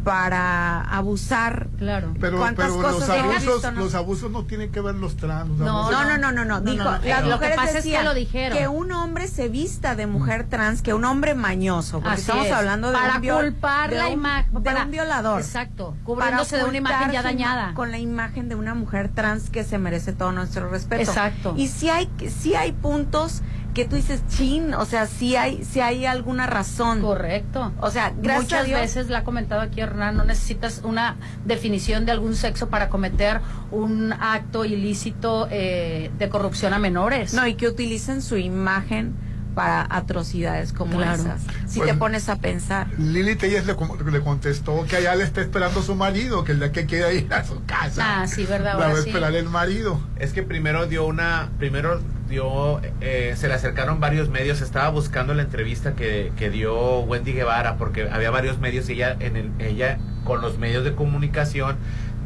para abusar. Claro. Pero, ¿Cuántas pero cosas los abusos, visto, no? los abusos no tienen que ver los trans. los No, No, no, no, no, Dijo, no, no. las Lo que mujeres pasa es que decían lo dijeron. que un hombre se vista de mujer trans, que un hombre mañoso, porque Así estamos es. hablando de para un viol- culpar de la imagen de para- un violador. Exacto, Para cubriéndose de una imagen ya dañada. Con la imagen de una mujer trans que se merece todo nuestro respeto. Exacto. Y si hay, si hay puntos que tú dices, chin, o sea, si hay, si hay alguna razón. Correcto. O sea, gracias Muchas a Dios, veces la ha comentado aquí Hernán, no necesitas una definición de algún sexo para cometer un acto ilícito eh, de corrupción a menores. No, y que utilicen su imagen para atrocidades como Claro. esas. Si Pues- te pones a pensar. Lili Telles le, le contestó que allá le está esperando su marido, que el día que quiera ir a su casa. Ah, sí, verdad, La va a sí. esperar el marido. Es que primero dio una, primero dio, eh, se le acercaron varios medios, estaba buscando la entrevista que, que dio Wendy Guevara, porque había varios medios y ella, en el, ella con los medios de comunicación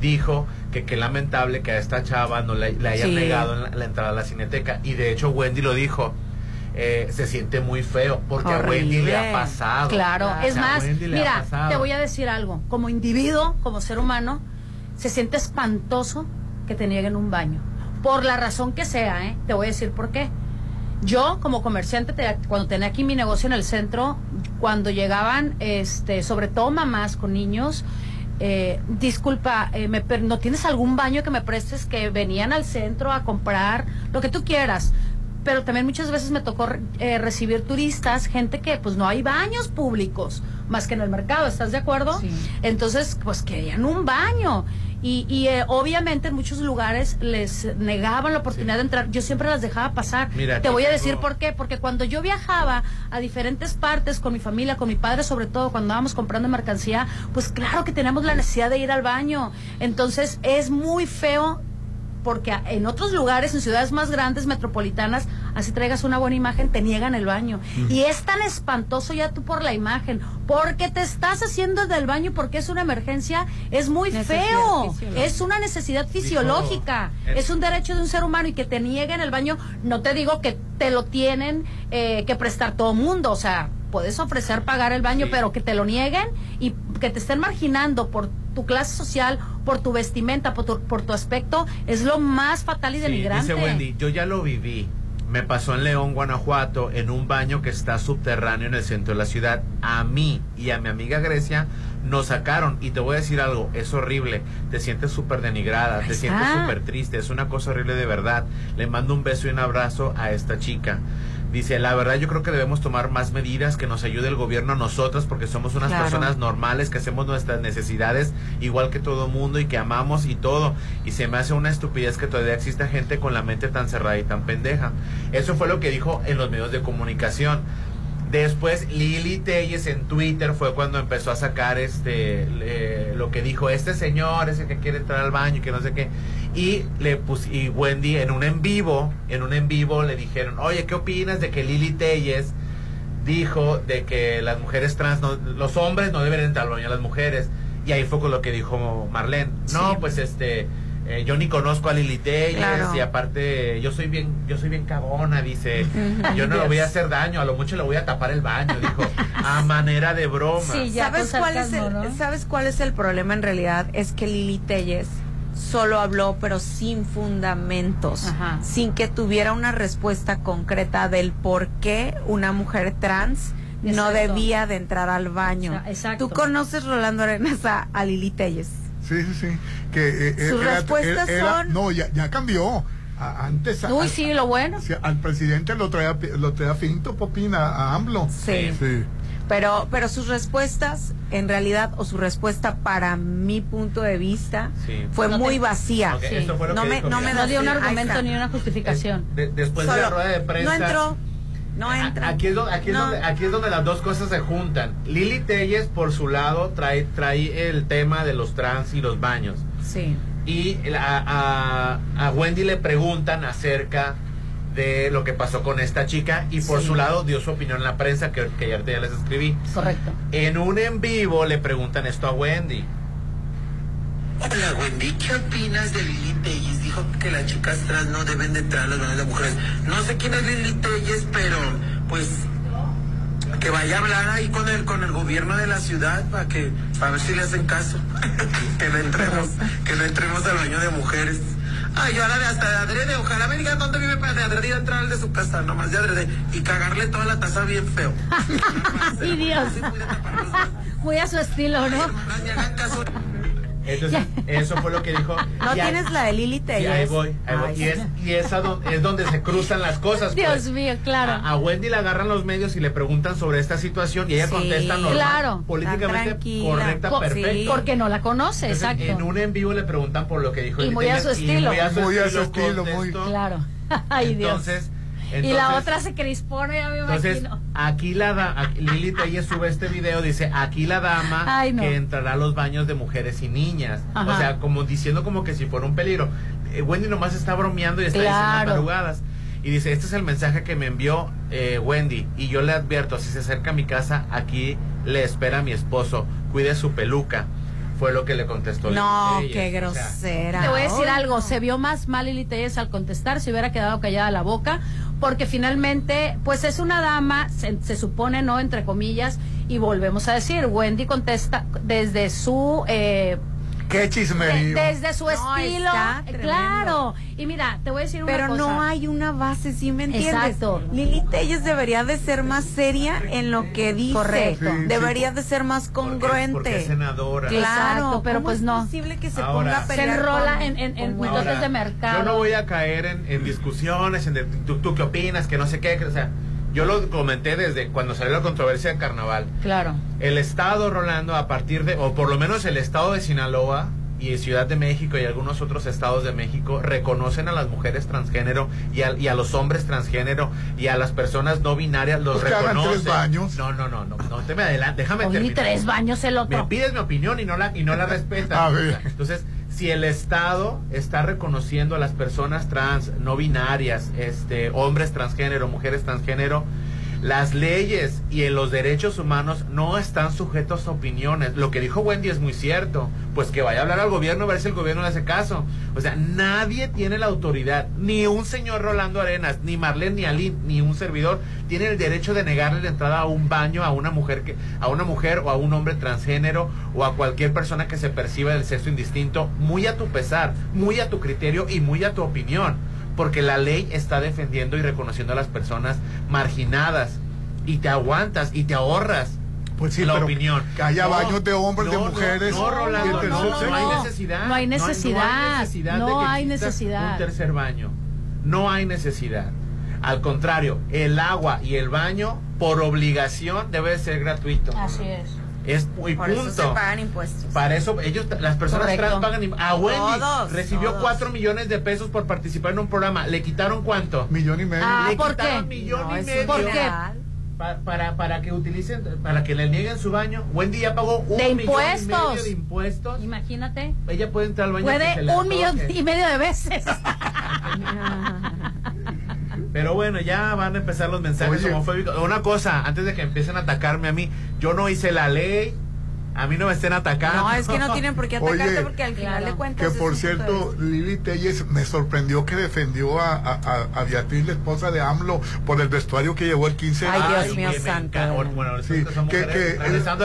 dijo que qué lamentable que a esta chava no le, le hayan Sí. negado la, la entrada a la cineteca. Y de hecho Wendy lo dijo. Eh, se siente muy feo porque a Wendy le ha pasado. Claro, Claro. es O sea, a más, mira, te voy a decir algo. Como individuo, como ser humano, se siente espantoso que te nieguen un baño. Por la razón que sea, ¿eh? Te voy a decir por qué. Yo, como comerciante, te- cuando tenía aquí mi negocio en el centro, cuando llegaban, este, sobre todo mamás con niños, eh, disculpa, eh, me ¿no tienes algún baño que me prestes que venían al centro a comprar lo que tú quieras? Pero también muchas veces me tocó eh, recibir turistas, gente que pues no hay baños públicos más que en el mercado, ¿estás de acuerdo? Sí. Entonces, pues querían un baño. Y, y eh, obviamente en muchos lugares les negaban la oportunidad de entrar. Yo siempre las dejaba pasar. Te voy a decir por qué. Porque cuando yo viajaba a diferentes partes con mi familia, con mi padre sobre todo, cuando íbamos comprando mercancía, pues claro que tenemos la necesidad de ir al baño. Entonces es muy feo porque en otros lugares, en ciudades más grandes, metropolitanas, así traigas una buena imagen, te niegan el baño. Y es tan espantoso ya tú por la imagen, porque te estás haciendo del baño porque es una emergencia, es muy feo, es una necesidad fisiológica, es un derecho de un ser humano y que te nieguen el baño, no te digo que te lo tienen eh, que prestar todo mundo, o sea, puedes ofrecer pagar el baño, pero que te lo nieguen y que te estén marginando por tu clase social, por tu vestimenta, por tu, por tu aspecto, es lo más fatal y denigrante. Dice Wendy, yo ya lo viví. Me pasó en León, Guanajuato, en un baño que está subterráneo en el centro de la ciudad. A mí y a mi amiga Grecia nos sacaron. Y te voy a decir algo, es horrible. Te sientes súper denigrada, te sientes súper triste. Es una cosa horrible de verdad. Le mando un beso y un abrazo a esta chica. Dice, la verdad yo creo que debemos tomar más medidas que nos ayude el gobierno a nosotros porque somos unas personas normales que hacemos nuestras necesidades igual que todo mundo y que amamos y todo. Y se me hace una estupidez que todavía exista gente con la mente tan cerrada y tan pendeja. Eso fue lo que dijo en los medios de comunicación. Después Lili Telles en Twitter fue cuando empezó a sacar este lo que dijo este señor, ese que quiere entrar al baño y que no sé qué. Y le pus, y Wendy en un en vivo, en un en vivo le dijeron, "Oye, ¿qué opinas de que Lili Telles dijo de que las mujeres trans los hombres no deben entrar al baño, las mujeres?" Y ahí fue con lo que dijo Marlene. No, pues este eh, yo ni conozco a Lili Telles y aparte yo soy bien yo soy bien cabona dice. Yo no le voy a hacer daño a lo mucho le voy a tapar el baño dijo a manera de broma. Sabes cuál es el sabes cuál es el problema en realidad es que Lili Telles solo habló pero sin fundamentos sin que tuviera una respuesta concreta del por qué una mujer trans no debía de entrar al baño. Exacto. Tú conoces Rolando Arenas a, a Lili Telles. Sí, sí, sí. Que, eh, Sus respuestas son... No, ya, ya cambió. antes... Uy, sí, lo bueno. al presidente lo traía, lo traía finto Popina a AMLO. Sí. sí. Pero, pero sus respuestas, en realidad, o su respuesta para mi punto de vista, fue muy vacía. no, me, no me dio un argumento ni una justificación. después de la rueda de prensa. No entró no entra. Aquí es, donde, aquí, es donde, las dos cosas se juntan. Lili Telles, por su lado, trae, trae el tema de los trans y los baños. Sí. Y a, a, Wendy le preguntan acerca de lo que pasó con esta chica y por su lado dio su opinión en la prensa que, que ya, ya les escribí. Correcto. En un en vivo le preguntan esto a Wendy. Hola Wendy, ¿qué opinas de Lili Telles? Dijo que las chicas trans no deben de entrar a las manos de mujeres. No sé quién es Lili Telles, pero pues que vaya a hablar ahí con el con el gobierno de la ciudad para que para ver si le hacen caso. [LAUGHS] que no entremos, que no entremos al baño de mujeres. Ay, yo ahora de hasta de adrede, ojalá me digan dónde vive para de adrede a entrar al de su casa, nomás de adrede, y cagarle toda la taza bien feo. Ay, Dios. Muy a su estilo, ¿no? Entonces, eso fue lo que dijo. [LAUGHS] No tienes la de Lili Y ahí voy, ahí voy. y, es, y es, es, donde se cruzan las cosas. Dios pues. mío, claro. A, Wendy le agarran los medios y le preguntan sobre esta situación y ella contesta normal, claro, políticamente correcta, perfecta. porque no la conoce, exacto. En un en vivo le preguntan por lo que dijo. Y muy a su estilo. Muy a su estilo, muy, Claro. [LAUGHS] Ay, Dios. Entonces y la otra se crispó, ya me entonces, aquí la da, Lili Telles sube este video, dice, aquí la dama que entrará a los baños de mujeres y niñas. O sea, como diciendo como que si fuera un peligro. Eh, Wendy nomás está bromeando y está diciendo tarugadas. Y dice, este es el mensaje que me envió eh, Wendy. Y yo le advierto, si se acerca a mi casa, aquí le espera mi esposo. Cuide su peluca fue lo que le contestó No, qué grosera. te voy a decir algo, se vio más mal Lili Telles al contestar, se hubiera quedado callada la boca, porque finalmente, pues es una dama, se, supone, ¿no? Entre comillas, y volvemos a decir, Wendy contesta desde su... Eh, Qué chismerío. desde su estilo. Claro. Y mira, te voy a decir una Pero cosa. no hay una base, ¿sí me entiendes? Exacto. Lili Telles debería de ser más seria en lo que dice. Correcto. debería de ser más congruente. Porque, es senadora. Claro, pero pues no. Es posible que se ponga a pelear Se enrola en, en, en de mercado. Yo no voy a caer en, en discusiones, en de, ¿tú, tú, qué opinas, que no sé qué, o sea yo lo comenté desde cuando salió la controversia de carnaval. Claro. El Estado, Rolando, a partir de, o por lo menos el Estado de Sinaloa, y Ciudad de México y algunos otros estados de México reconocen a las mujeres transgénero y a, y a los hombres transgénero y a las personas no binarias los pues reconocen. tres baños. No, no, no, no, no te me adelante, déjame Ni terminar. tres baños el otro. Me pides mi opinión y no la y no la respetas. [LAUGHS] A ver. Entonces, si el Estado está reconociendo a las personas trans, no binarias, este, hombres transgénero, mujeres transgénero, las leyes y en los derechos humanos no están sujetos a opiniones. Lo que dijo Wendy es muy cierto. Pues que vaya a hablar al gobierno a ver si el gobierno le hace caso. O sea, nadie tiene la autoridad, ni un señor Rolando Arenas, ni Marlene, ni Aline, ni un servidor, tiene el derecho de negarle la entrada a un baño a una mujer que, a una mujer o a un hombre transgénero o a cualquier persona que se perciba del sexo indistinto, muy a tu pesar, muy a tu criterio y muy a tu opinión porque la ley está defendiendo y reconociendo a las personas marginadas y te aguantas y te ahorras pues sí, la pero opinión. Que haya No, baños de hombres, de no, no, mujeres. No, Rolando, no, no, hay necesidad. No hay necesidad. de No que hay necesidad. Un tercer baño. No hay necesidad. Al contrario, el agua y el baño, por obligación, debe ser gratuito. Así es. Es muy Por punto. eso se pagan impuestos. Para eso ellos, las personas Correcto. trans pagan. im- A Wendy Todos, recibió todos. 4 millones de pesos por participar en un programa. ¿Le quitaron cuánto? Millón y medio. Ah, Le ¿por quitaron qué? millón No, y medio. ¿Por qué? para, para que utilicen, para que le nieguen su baño. Wendy ya pagó un De millón y impuestos. medio de impuestos. Imagínate. Ella puede entrar al baño. Puede un millón antoje. y medio de veces. [LAUGHS] [LAUGHS] Pero bueno, ya van a empezar los mensajes Oye. homofóbicos. Una cosa, antes de que empiecen a atacarme a mí, yo no hice la ley. A mí no me estén atacando. No, es que no [LAUGHS] tienen por qué atacarte Oye, porque al final claro. de cuentas. Que por cierto. Lili Telles me sorprendió que defendió a, a, a- a Beatriz, la esposa de AMLO, por el vestuario que llevó el 15 de Ay. Dios mío que me santo. Bueno, Sí, que que, mujeres.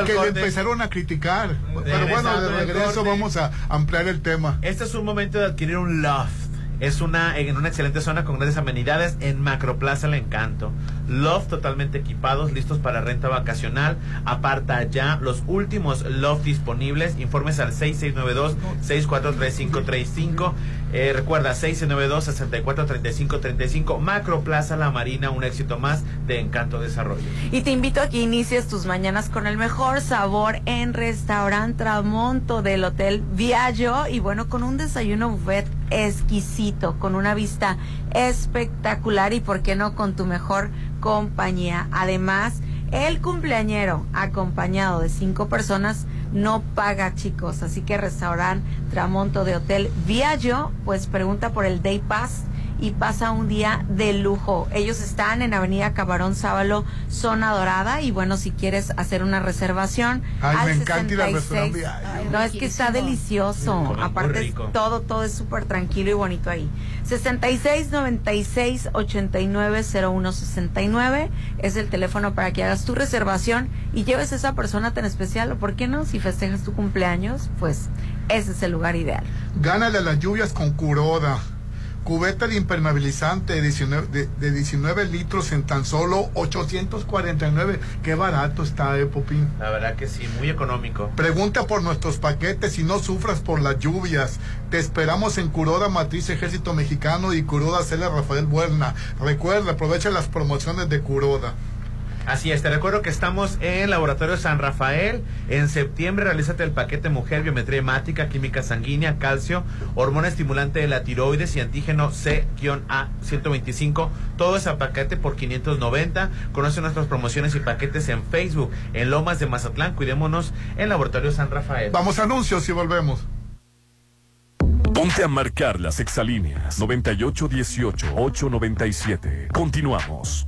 que, le empezaron a criticar. Pero bueno, de regreso vamos a ampliar el tema. Este es un momento de adquirir un loft. Es una en una excelente zona con grandes amenidades en Macroplaza El Encanto. Loft totalmente equipados, listos para renta vacacional. Aparta ya los últimos loft disponibles. Informes al 6692-643535. Eh, recuerda, 6692-643535. Macroplaza La Marina, un éxito más de Encanto Desarrollo. Y te invito a que inicies tus mañanas con el mejor sabor en Restaurant Tramonto del Hotel Viaggio y bueno, con un desayuno buffet exquisito, con una vista espectacular y por qué no con tu mejor compañía. Además, el cumpleañero acompañado de cinco personas no paga chicos, así que Restaurant Tramonto de Hotel Viaggio, pues pregunta por el Day Pass y pasa un día de lujo. Ellos están en Avenida Cabarón Sábalo, zona dorada. Y bueno, si quieres hacer una reservación, Ay, al me encanta ir al 66. restaurante. Ay, no, es que está delicioso. Aparte, todo, todo es súper tranquilo y bonito ahí. 66 96 89 01 69 es el teléfono para que hagas tu reservación y lleves a esa persona tan especial. O por qué no, si festejas tu cumpleaños, pues ese es el lugar ideal. Gánale a las lluvias con Curoda. Cubeta de impermeabilizante de 19, de, de 19 litros en tan solo 849. Qué barato está, eh, Popín. La verdad que sí, muy económico. Pregunta por nuestros paquetes y no sufras por las lluvias. Te esperamos en Curoda Matriz Ejército Mexicano y Curoda Cela Rafael Buerna. Recuerda, aprovecha las promociones de Curoda. Así es, te recuerdo que estamos en Laboratorio San Rafael. En septiembre realízate el paquete Mujer, Biometría Hemática, Química Sanguínea, Calcio, Hormona Estimulante de la Tiroides y Antígeno C-A125. Todo ese paquete por 590. Conoce nuestras promociones y paquetes en Facebook, en Lomas de Mazatlán. Cuidémonos en Laboratorio San Rafael. Vamos a anuncios y volvemos. Ponte a marcar las exalíneas 9818-897. Continuamos.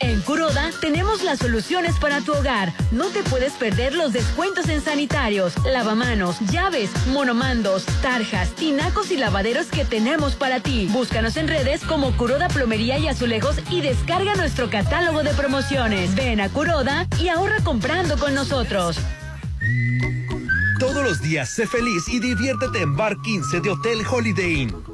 En Curoda tenemos las soluciones para tu hogar. No te puedes perder los descuentos en sanitarios, lavamanos, llaves, monomandos, tarjas, tinacos y lavaderos que tenemos para ti. Búscanos en redes como Curoda Plomería y Azulejos y descarga nuestro catálogo de promociones. Ven a Curoda y ahorra comprando con nosotros. Todos los días sé feliz y diviértete en Bar 15 de Hotel Holiday Inn.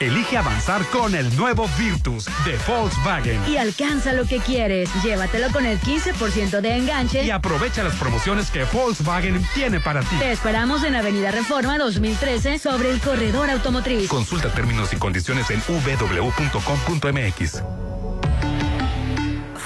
Elige avanzar con el nuevo Virtus de Volkswagen. Y alcanza lo que quieres. Llévatelo con el 15% de enganche. Y aprovecha las promociones que Volkswagen tiene para ti. Te esperamos en Avenida Reforma 2013 sobre el corredor automotriz. Consulta términos y condiciones en www.com.mx.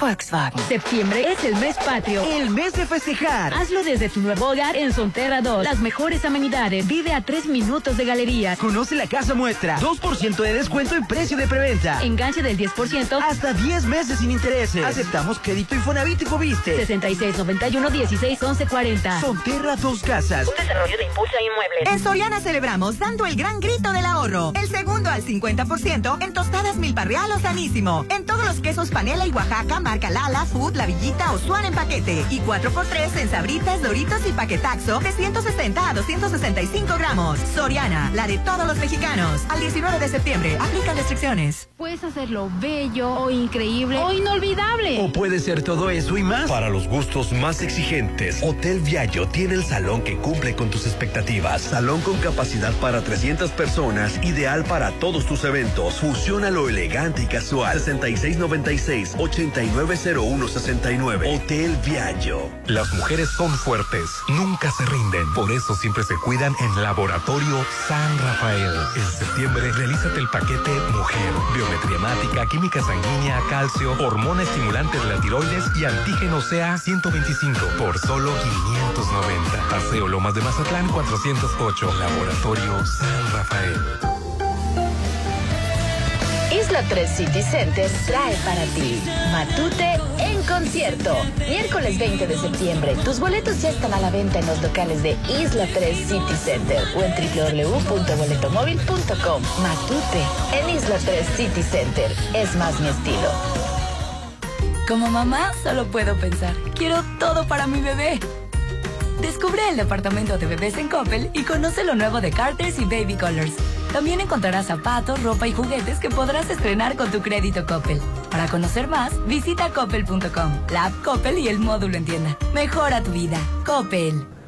Volkswagen. Septiembre es el mes patrio. El mes de festejar. Hazlo desde tu nuevo hogar en Sonterra 2. Las mejores amenidades. Vive a tres minutos de galería. Conoce la casa muestra. 2% de descuento en precio de preventa. Enganche del 10%. Hasta 10 meses sin intereses. Aceptamos crédito Infonavit y Fobiste. 6691 16 11 40. Sonterra Dos Casas. Un desarrollo de Impulsa Inmuebles. En Soriana celebramos dando el gran grito del ahorro. El segundo al 50% en tostadas Milpa Real o Sanísimo. En todos los quesos panela y Oaxaca marca Lala, Food, La Villita o Swan en paquete. Y 4x3 en Sabritas, Doritos y Paquetaxo de 160 a 265 gramos. Soriana, la de todos los mexicanos. Al 19 de septiembre, aplica restricciones. Puedes hacerlo bello o increíble o inolvidable. O puede ser todo eso y más. Para los gustos más exigentes, Hotel Viallo tiene el salón que cumple con tus expectativas. Salón con capacidad para 300 personas, ideal para todos tus eventos. Fusiona lo elegante y casual. 6696 89 90169. Hotel Viallo. Las mujeres son fuertes, nunca se rinden. Por eso siempre se cuidan en Laboratorio San Rafael. En septiembre, realízate el paquete Mujer. Biometría hemática, química sanguínea, calcio, hormona estimulante de la tiroides y antígeno CA 125 por solo 590. Paseo Lomas de Mazatlán 408. Laboratorio San Rafael. Isla 3 City Center trae para ti Matute en concierto. Miércoles 20 de septiembre. Tus boletos ya están a la venta en los locales de Isla 3 City Center o en www.boletomóvil.com. Matute en Isla 3 City Center. Es más mi estilo. Como mamá, solo puedo pensar. Quiero todo para mi bebé. Descubre el departamento de bebés en Coppel y conoce lo nuevo de Carters y Baby Colors. También encontrarás zapatos, ropa y juguetes que podrás estrenar con tu crédito Coppel. Para conocer más, visita coppel.com, la app Coppel y el módulo en tienda. Mejora tu vida. Coppel.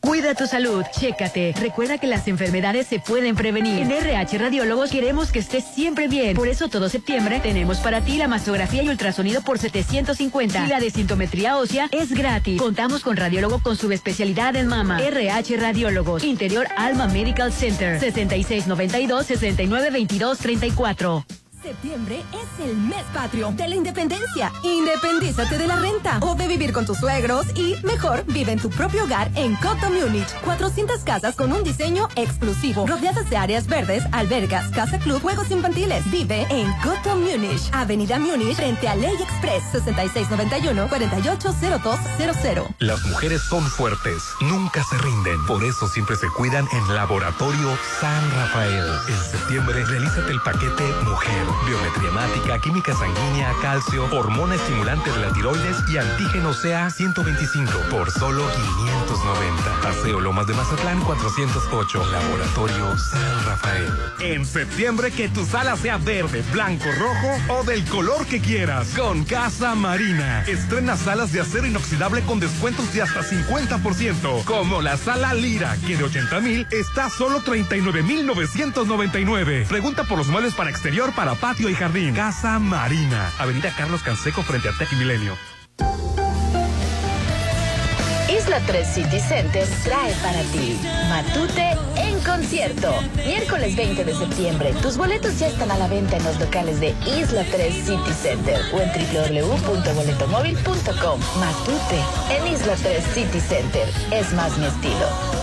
Cuida tu salud, chécate. Recuerda que las enfermedades se pueden prevenir. En RH Radiólogos queremos que estés siempre bien. Por eso todo septiembre tenemos para ti la mastografía y ultrasonido por 750. Y la desintometría ósea es gratis. Contamos con radiólogo con subespecialidad en mama. RH Radiólogos. Interior Alma Medical Center. 6692 6922 34. Septiembre es el mes patrio de la independencia. Independízate de la renta o de vivir con tus suegros y, mejor, vive en tu propio hogar en Coto Múnich. 400 casas con un diseño exclusivo, rodeadas de áreas verdes, albergas, casa club, juegos infantiles. Vive en Coto Múnich, Avenida Múnich, frente a Ley Express, 6691-480200. Las mujeres son fuertes, nunca se rinden. Por eso siempre se cuidan en Laboratorio San Rafael. En septiembre, realízate el paquete Mujer biometría hemática, química sanguínea, calcio, hormona estimulante de la tiroides y antígeno CA 125 por solo 590. Paseo Lomas de Mazatlán 408, Laboratorio San Rafael. En septiembre que tu sala sea verde, blanco, rojo o del color que quieras. Con Casa Marina. Estrena salas de acero inoxidable con descuentos de hasta 50%. Como la sala Lira, que de 80 mil está solo 39 mil 999. Pregunta por los muebles para exterior, para patio y jardín. Casa Marina. Avenida Carlos Canseco frente a Tech Milenio. Isla 3 City Center trae para ti Matute en concierto. Miércoles 20 de septiembre. Tus boletos ya están a la venta en los locales de Isla 3 City Center o en www.boletomóvil.com. Matute en Isla 3 City Center. Es más mi estilo.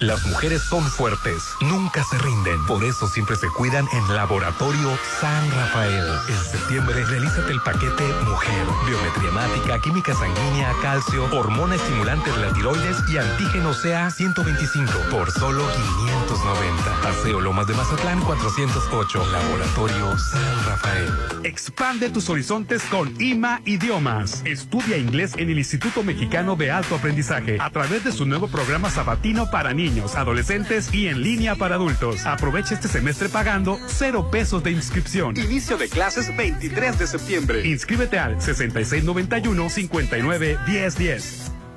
Las mujeres son fuertes, nunca se rinden. Por eso siempre se cuidan en Laboratorio San Rafael. En septiembre, realízate el paquete Mujer, biometría hemática, química sanguínea, calcio, hormona estimulante de la tiroides y antígeno CA 125 por solo 590. Paseo Lomas de Mazatlán 408. Laboratorio San Rafael. Expande tus horizontes con IMA Idiomas. Estudia inglés en el Instituto Mexicano de Alto Aprendizaje a través de su nuevo programa sabatino para niños niños, adolescentes y en línea para adultos. Aprovecha este semestre pagando cero pesos de inscripción. Inicio de clases 23 de septiembre. Inscríbete al 6691 59 1010.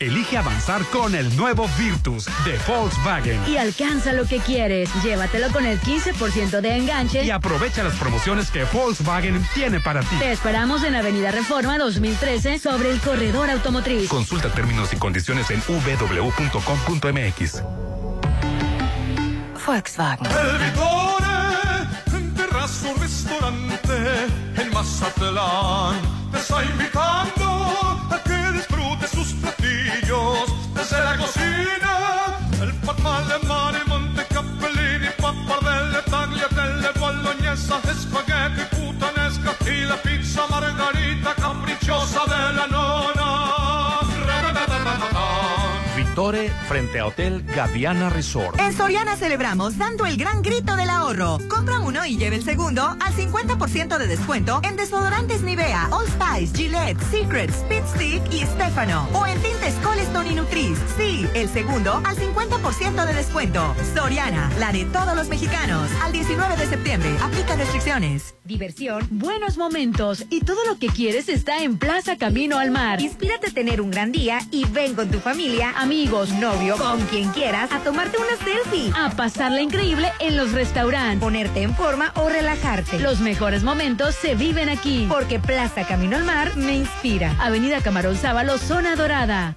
Elige avanzar con el nuevo Virtus de Volkswagen. Y alcanza lo que quieres. Llévatelo con el 15% de enganche. Y aprovecha las promociones que Volkswagen tiene para ti. Te esperamos en Avenida Reforma 2013 sobre el corredor automotriz. Consulta términos y condiciones en www.com.mx. Volkswagen. El Vitore, en terrazo restaurante en Mazatlán. Te está invitando y la pizza margarita capricciosa de la frente a Hotel Gaviana Resort. En Soriana celebramos dando el gran grito del ahorro. Compra uno y lleve el segundo al 50% de descuento en desodorantes Nivea, All Spice, Gillette, Secret, Speed Stick y Stefano. O en tintes Colestone y Nutris. Sí, el segundo al 50% de descuento. Soriana, la de todos los mexicanos. Al 19 de septiembre. Aplica restricciones. Diversión, buenos momentos y todo lo que quieres está en Plaza Camino al Mar. Inspírate a tener un gran día y ven con tu familia, amigos, novio, con quien quieras, a tomarte una selfie. A pasarla increíble en los restaurantes. Ponerte en forma o relajarte. Los mejores momentos se viven aquí. Porque Plaza Camino al Mar me inspira. Avenida Camarón Sábalo, Zona Dorada.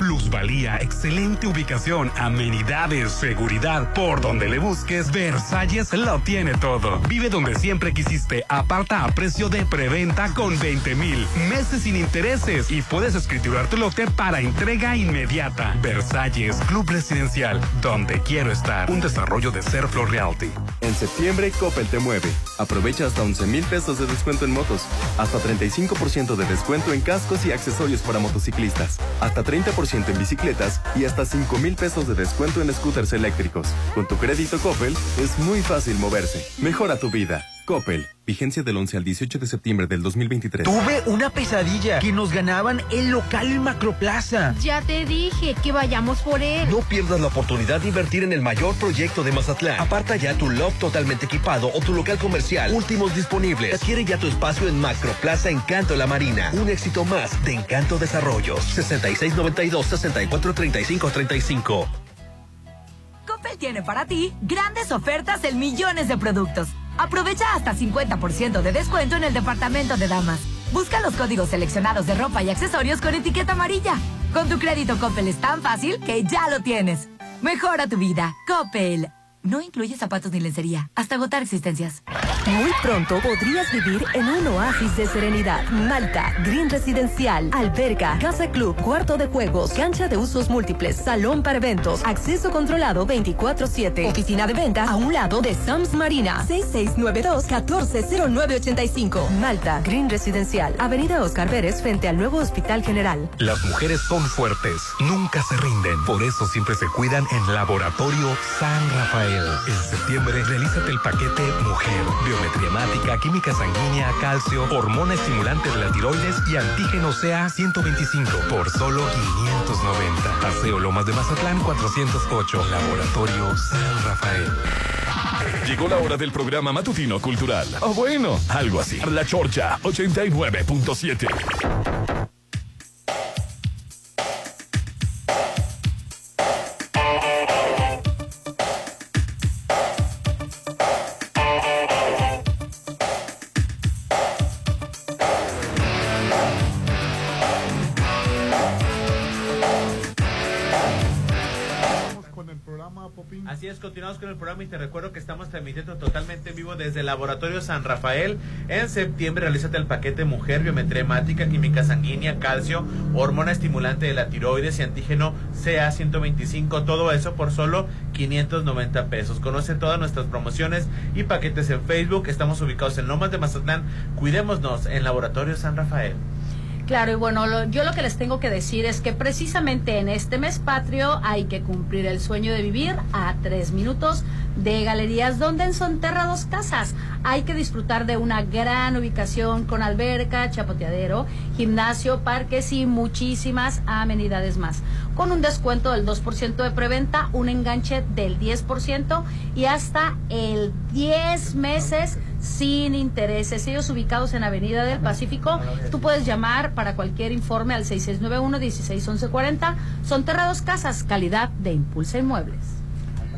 Plusvalía, excelente ubicación, amenidades, seguridad. Por donde le busques, Versalles lo tiene todo. Vive donde siempre quisiste. Aparta a precio de preventa con 20 mil meses sin intereses y puedes escriturar tu lote para entrega inmediata. Versalles, Club Residencial, donde quiero estar. Un desarrollo de Serflo Realty. En septiembre, Coppel te mueve. Aprovecha hasta 11 mil pesos de descuento en motos, hasta 35% de descuento en cascos y accesorios para motociclistas, hasta 30% en bicicletas y hasta 5 mil pesos de descuento en scooters eléctricos. Con tu crédito Coppel es muy fácil moverse. Mejora tu vida. Coppel. Vigencia del 11 al 18 de septiembre del 2023. Tuve una pesadilla que nos ganaban el local Macroplaza. Ya te dije que vayamos por él. No pierdas la oportunidad de invertir en el mayor proyecto de Mazatlán. Aparta ya tu loft totalmente equipado o tu local comercial. Últimos disponibles. Adquiere ya tu espacio en Macroplaza Encanto La Marina. Un éxito más de Encanto Desarrollos. 6692 643535. Coppel tiene para ti grandes ofertas en millones de productos. Aprovecha hasta 50% de descuento en el departamento de damas. Busca los códigos seleccionados de ropa y accesorios con etiqueta amarilla. Con tu crédito Coppel es tan fácil que ya lo tienes. Mejora tu vida. Coppel. No incluye zapatos ni lencería. Hasta agotar existencias. Muy pronto podrías vivir en un oasis de serenidad. Malta, Green Residencial, alberga, casa club, cuarto de juegos, cancha de usos múltiples, salón para eventos, acceso controlado 24-7, oficina de venta a un lado de Sams Marina. 6692-140985. Malta, Green Residencial, Avenida Oscar Pérez frente al nuevo Hospital General. Las mujeres son fuertes, nunca se rinden. Por eso siempre se cuidan en Laboratorio San Rafael. En septiembre, realízate el paquete Mujer. Biometría hemática, química sanguínea, calcio, hormona estimulante de la tiroides y antígeno CA 125 por solo 590. Paseo Lomas de Mazatlán 408. Laboratorio San Rafael. Llegó la hora del programa matutino cultural. O bueno, algo así. La Chorcha 89.7. continuamos con el programa y te recuerdo que estamos transmitiendo totalmente en vivo desde el Laboratorio San Rafael. En septiembre realízate el paquete Mujer, Biometría Hemática, Química Sanguínea, Calcio, Hormona Estimulante de la Tiroides y Antígeno CA125. Todo eso por solo 590 pesos. Conoce todas nuestras promociones y paquetes en Facebook. Estamos ubicados en Lomas de Mazatlán. Cuidémonos en Laboratorio San Rafael. Claro, y bueno, lo- yo lo que les tengo que decir es que precisamente en este mes patrio hay que cumplir el sueño de vivir a tres minutos de galerías donde en Sonterra dos casas. Hay que disfrutar de una gran ubicación con alberca, chapoteadero, gimnasio, parques y muchísimas amenidades más. Con un descuento del 2% de preventa, un enganche del 10% y hasta el 10 meses sin intereses. Ellos ubicados en Avenida del Pacífico, tú puedes llamar para cualquier informe al 6691-161140. Son Terrados Casas, calidad de Impulsa Inmuebles.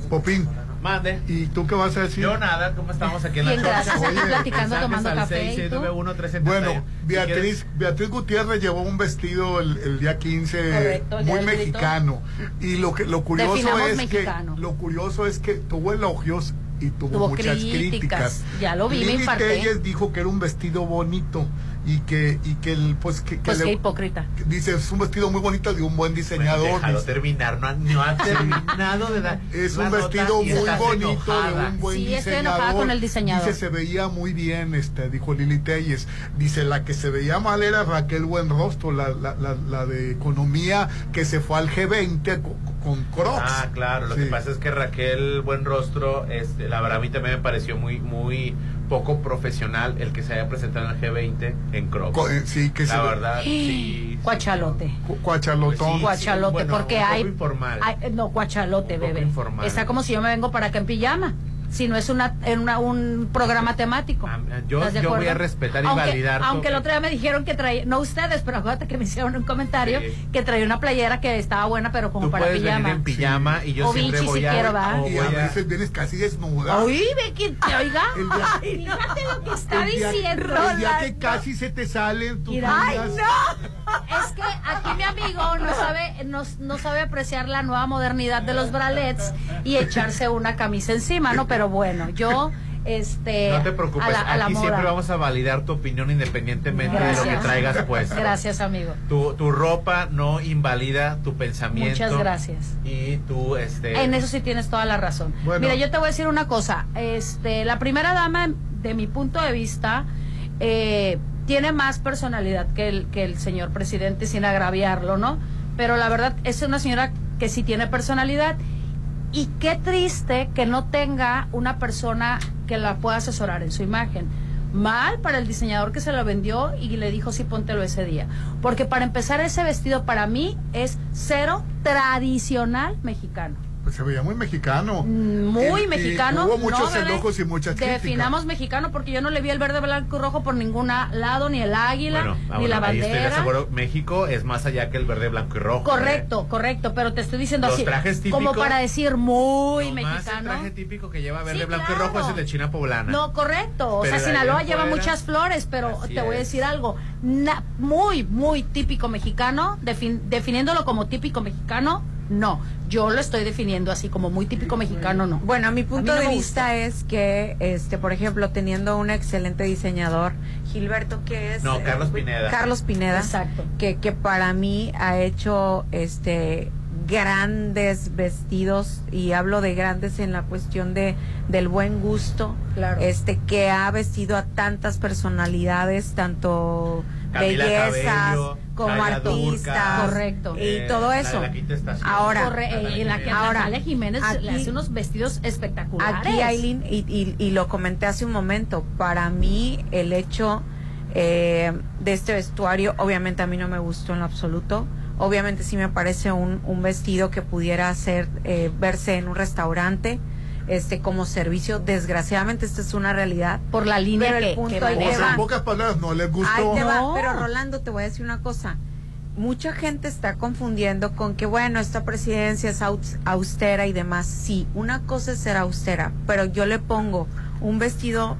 Popín. Mande. ¿Y tú qué vas a decir? Yo nada, ¿cómo estamos aquí en la gracias, aquí platicando, tomando café, ¿y tú? 6691-371. Bueno, Si Beatriz, quieres- Beatriz Gutiérrez llevó un vestido el, el día 15 Correcto, el día muy grito. mexicano. Y lo que lo curioso Definamos es mexicano. que lo curioso es que tuvo elogios y tuvo, Tuvo muchas críticas. críticas. Ya lo vi, me Lili infarté. Telles dijo que era un vestido bonito y que y que el pues que, que Pues le- qué hipócrita. que dice es un vestido muy bonito de un buen diseñador. Déjalo dice. terminar, no ha, no ha [LAUGHS] terminado de dar. Es la un vestido muy bonito enojada. de un buen Sí, diseñador. con el diseñador. Dice, se veía muy bien, este, dijo Lili Telles. Dice, la que se veía mal era Raquel Buenrostro, la, la, la, la de economía que se fue al G20 con, con Crocs. Ah, claro, lo Sí. que pasa es que Raquel Buenrostro, este, la verdad a mí también me pareció muy, muy poco profesional el que se haya presentado en el G20 en Crocs. Co- eh, sí, que la se- verdad, [GASPS] sí. Cuachalote. Cu- Cuachalotón. Pues sí. Cuachalote, bueno, porque un poco hay, informal. hay- No, cuachalote, Un poco bebé. informal. Está como si yo me vengo para acá en pijama. Si no es una, en una, un programa temático. Ah, yo- ¿Estás de yo voy a respetar y aunque, validar tu- Aunque el otro día me dijeron que traía, no ustedes, pero acuérdate que me hicieron un comentario Sí. que traía una playera que estaba buena, pero como Tú para puedes pijama. venir en pijama y yo O siempre bichi voy si a... quiero, ¿va? o Y voy a a- veces vienes casi desnuda. Oí, ve que te oiga. Ay, fíjate lo que está el día, diciendo. el día que casi se te salen tus Ay, no. Es que aquí mi amigo no sabe, no, no sabe apreciar la nueva modernidad de los bralets y echarse una camisa encima, ¿no? Pero bueno, yo, este. No te preocupes, a la, a la aquí moda. siempre vamos a validar tu opinión independientemente de lo que traigas puesto. Gracias, amigo. Tu, tu ropa no invalida tu pensamiento. Muchas gracias. Y tú, este... En eso sí tienes toda la razón. Bueno. Mira, yo te voy a decir una cosa. Este, la primera dama, de mi punto de vista, eh, tiene más personalidad que el, que el señor presidente, sin agraviarlo, ¿no? Pero la verdad es una señora que sí tiene personalidad. Y qué triste que no tenga una persona que la pueda asesorar en su imagen. Mal para el diseñador que se lo vendió y le dijo sí, póntelo ese día. Porque para empezar ese vestido para mí es cero tradicional mexicano. Pues se veía muy mexicano. Muy mexicano. hubo muchos enojos y muchas críticas. Definamos mexicano porque yo no le vi el verde, blanco y rojo por ningún lado, ni el águila, ni la bandera. Estoy seguro, México es más allá que el verde, blanco y rojo. Correcto, ¿eh? correcto, pero te estoy diciendo así. como para decir muy mexicano. el traje típico que lleva verde, blanco y rojo es el de China poblana. No, correcto. o sea, Sinaloa lleva muchas flores, pero te voy a decir algo. muy, muy típico mexicano, definiéndolo como típico mexicano, no. Yo lo estoy definiendo así como muy típico mexicano, no. Bueno, mi punto de vista es que, este, por ejemplo, teniendo un excelente diseñador, Gilberto, que es... No, Carlos eh, Pineda. Carlos Pineda. Exacto. Que, que para mí ha hecho, este grandes vestidos y hablo de grandes en la cuestión de del buen gusto claro. este que ha vestido a tantas personalidades tanto bellezas como artista correcto. y eh, todo eso. Ahora eh, la, ahora Jiménez le hace unos vestidos espectaculares. Aquí Aileen y, y, lo comenté hace un momento para mí el hecho eh, de este vestuario obviamente a mí no me gustó en lo absoluto obviamente sí me parece un, un vestido que pudiera hacer verse en un restaurante este como servicio. Desgraciadamente esta es una realidad. Por la línea que, En pocas palabras, no les gustó. Pero Rolando, te voy a decir una cosa. Mucha gente está confundiendo con que, bueno, esta presidencia es austera y demás. Sí, una cosa es ser austera, pero yo le pongo un vestido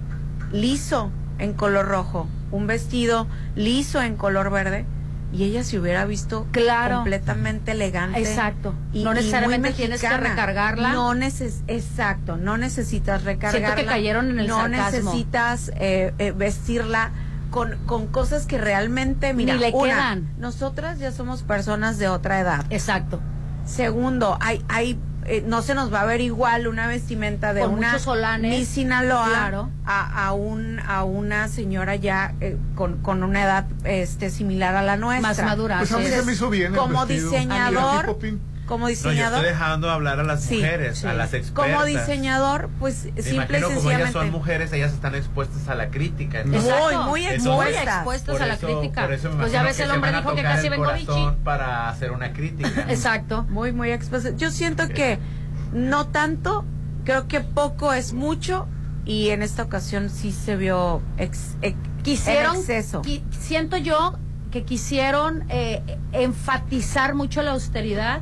liso en color rojo, un vestido liso en color verde y ella se hubiera visto claro. completamente elegante. Exacto. Y, no necesariamente tienes que recargarla. No neces exacto, no necesitas recargarla. Siento que cayeron en el No necesitas eh, eh, vestirla con, con cosas que realmente, mira, Ni le quedan. Nosotras ya somos personas de otra edad. Exacto. Segundo, hay hay eh, no se nos va a ver igual una vestimenta de una solanes, Sinaloa a, a, un, a una señora ya eh, con, con, una edad este similar a la nuestra. Más madura. Pues a mí se me hizo bien como diseñador como diseñador. yo estoy dejando hablar a las mujeres, a las expertas. Como diseñador, pues Me simple y como ellas son mujeres, ellas están expuestas a la crítica. muy, muy expuestas. a la crítica. pues ya ves, el hombre dijo que casi vengo bichi. Para hacer una crítica. Exacto. Muy, muy expuestas. Yo siento que no tanto, creo que poco es mucho y en esta ocasión sí se vio ex, quisieron exceso. siento yo que quisieron eh, enfatizar mucho la austeridad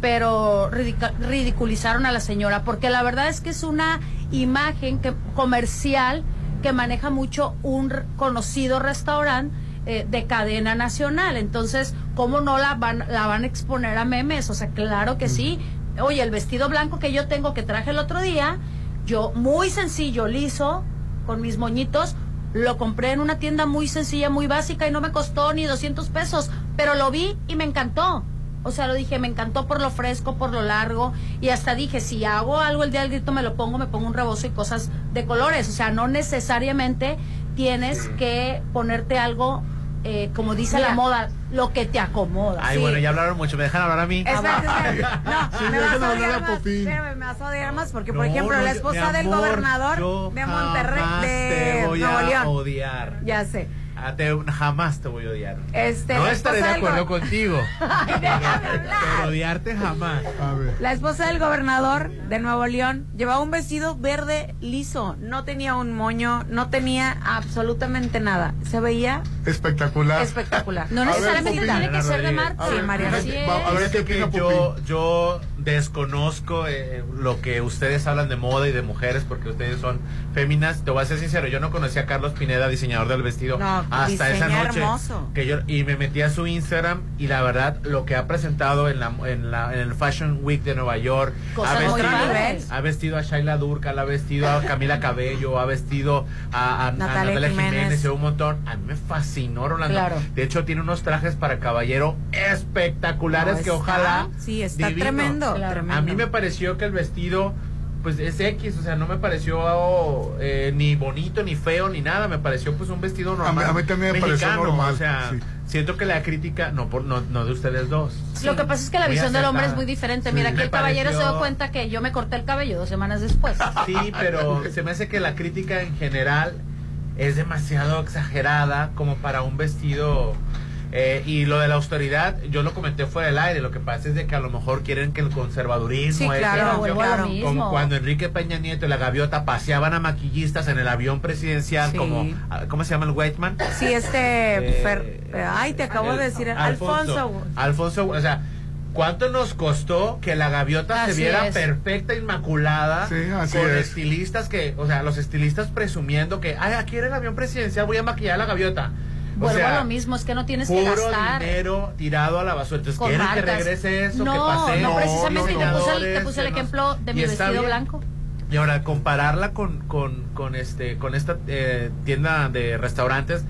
pero ridiculizaron a la señora, porque la verdad es que es una imagen que, comercial que maneja mucho un conocido restaurante eh, de cadena nacional. Entonces, ¿cómo no la van, la van a exponer a memes? O sea, claro que sí. Oye, el vestido blanco que yo tengo, que traje el otro día, yo muy sencillo, liso, con mis moñitos, lo compré en una tienda muy sencilla, muy básica y no me costó ni 200 pesos, pero lo vi y me encantó. O sea, lo dije, me encantó por lo fresco, por lo largo. Y hasta dije, si hago algo el día del grito, me lo pongo, me pongo un rebozo y cosas de colores. O sea, no necesariamente tienes que ponerte algo, eh, como dice la moda, lo que te acomoda. Ay, bueno, ya hablaron mucho. ¿Me dejan hablar a mí? [LAUGHS] no, me, vas a odiar más, me vas a odiar más porque, por ejemplo, la esposa del gobernador de Monterrey, de Nuevo León. odiar. Ya sé Jamás te voy a odiar. Este, no estaré de acuerdo contigo. [LAUGHS] pero, odiarte jamás. La esposa del gobernador de Nuevo León llevaba un vestido verde liso. No tenía un moño, no tenía absolutamente nada. Se veía espectacular. Espectacular. No necesariamente tiene que ser de. Sí, María. A ver, que yo, yo desconozco eh, lo que ustedes hablan de moda y de mujeres porque ustedes son féminas. Te voy a ser sincero, yo no conocía a Carlos Pineda, diseñador del vestido. No hasta esa noche que yo y me metí a su Instagram y la verdad lo que ha presentado en la en, la, en el Fashion Week de Nueva York ha vestido, ha vestido a Shaila Durka, ha vestido a Camila Cabello, ha vestido a, Natalia, Jiménez. y un montón. A mí me fascinó Rolando. De hecho tiene unos trajes para caballero espectaculares que ojalá sí está tremendo, A mí me pareció que el vestido pues es X, o sea, no me pareció eh, ni bonito, ni feo, ni nada, me pareció pues un vestido normal. A mí, también me pareció normal. O sea, siento que la crítica, no, por, no, no de ustedes dos. Lo que pasa es que la visión del hombre es muy diferente. Mira, aquí el caballero se dio cuenta que yo me corté el cabello dos semanas después. Sí, pero se me hace que la crítica en general es demasiado exagerada como para un vestido Eh, y lo de la austeridad, yo lo comenté fuera del aire. Lo que pasa es de que a lo mejor quieren que el conservadurismo. Sí, claro, Como cuando Enrique Peña Nieto y la gaviota paseaban a maquillistas en el avión presidencial, como. Ah, ¿Cómo se llama el Whiteman? Sí, este. Eh, ay, te acabo de decir. Alfonso. Alfonso, o sea. ¿Cuánto nos costó que la gaviota se viera perfecta, inmaculada? con estilistas que, o sea, los estilistas presumiendo que, ay, aquí era el avión presidencial, voy a maquillar a la gaviota. Vuelvo a lo mismo, es que no tienes que gastar. dinero tirado a la basura. Entonces, ¿quieren que regrese eso? No, que pase? no, precisamente te, puse el, te puse el ejemplo de mi vestido blanco. Y ahora, compararla con, con, con, este, con esta eh, tienda de restaurantes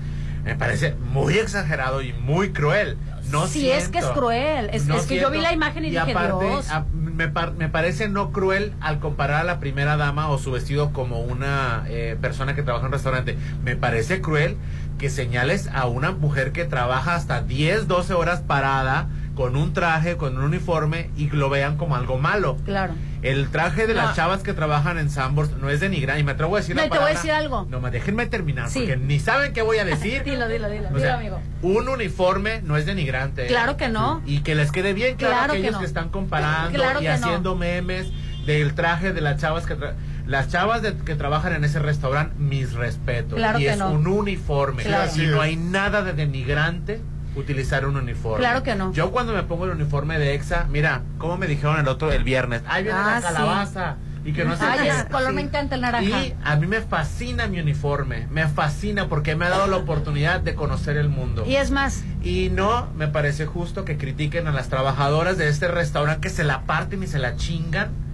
me parece muy exagerado y muy cruel. No sí, es que es cruel. Es, que yo vi la imagen y, dije, Dios. me, me, parece no cruel al comparar a la primera dama o su vestido como una eh, persona que trabaja en un restaurante. Me parece cruel que señales a una mujer que trabaja hasta 10, 12 horas parada con un traje, con un uniforme y lo vean como algo malo. Claro. El traje de las chavas que trabajan en Sambors no es denigrante. Y me atrevo a decir no, te voy a decir algo. No, déjenme terminar, porque ni saben qué voy a decir. [LAUGHS] dilo, dilo, dilo, dilo amigo. Un uniforme no es denigrante. Claro que no. Y que les quede bien claro, claro aquellos que, están comparando y haciendo memes del traje de las chavas que... Las chavas que trabajan en ese restaurante, mis respetos. Claro y es un uniforme. Y no hay nada de denigrante utilizar un uniforme. Claro que no. Yo cuando me pongo el uniforme de EXA, mira, como me dijeron el otro el viernes, ahí viene la ah, calabaza. Y que no sé Ay, ese color me encanta el naranja. Y a mí me fascina mi uniforme, me fascina porque me ha dado la oportunidad de conocer el mundo. Y es más. Y no me parece justo que critiquen a las trabajadoras de este restaurante que se la parten y se la chingan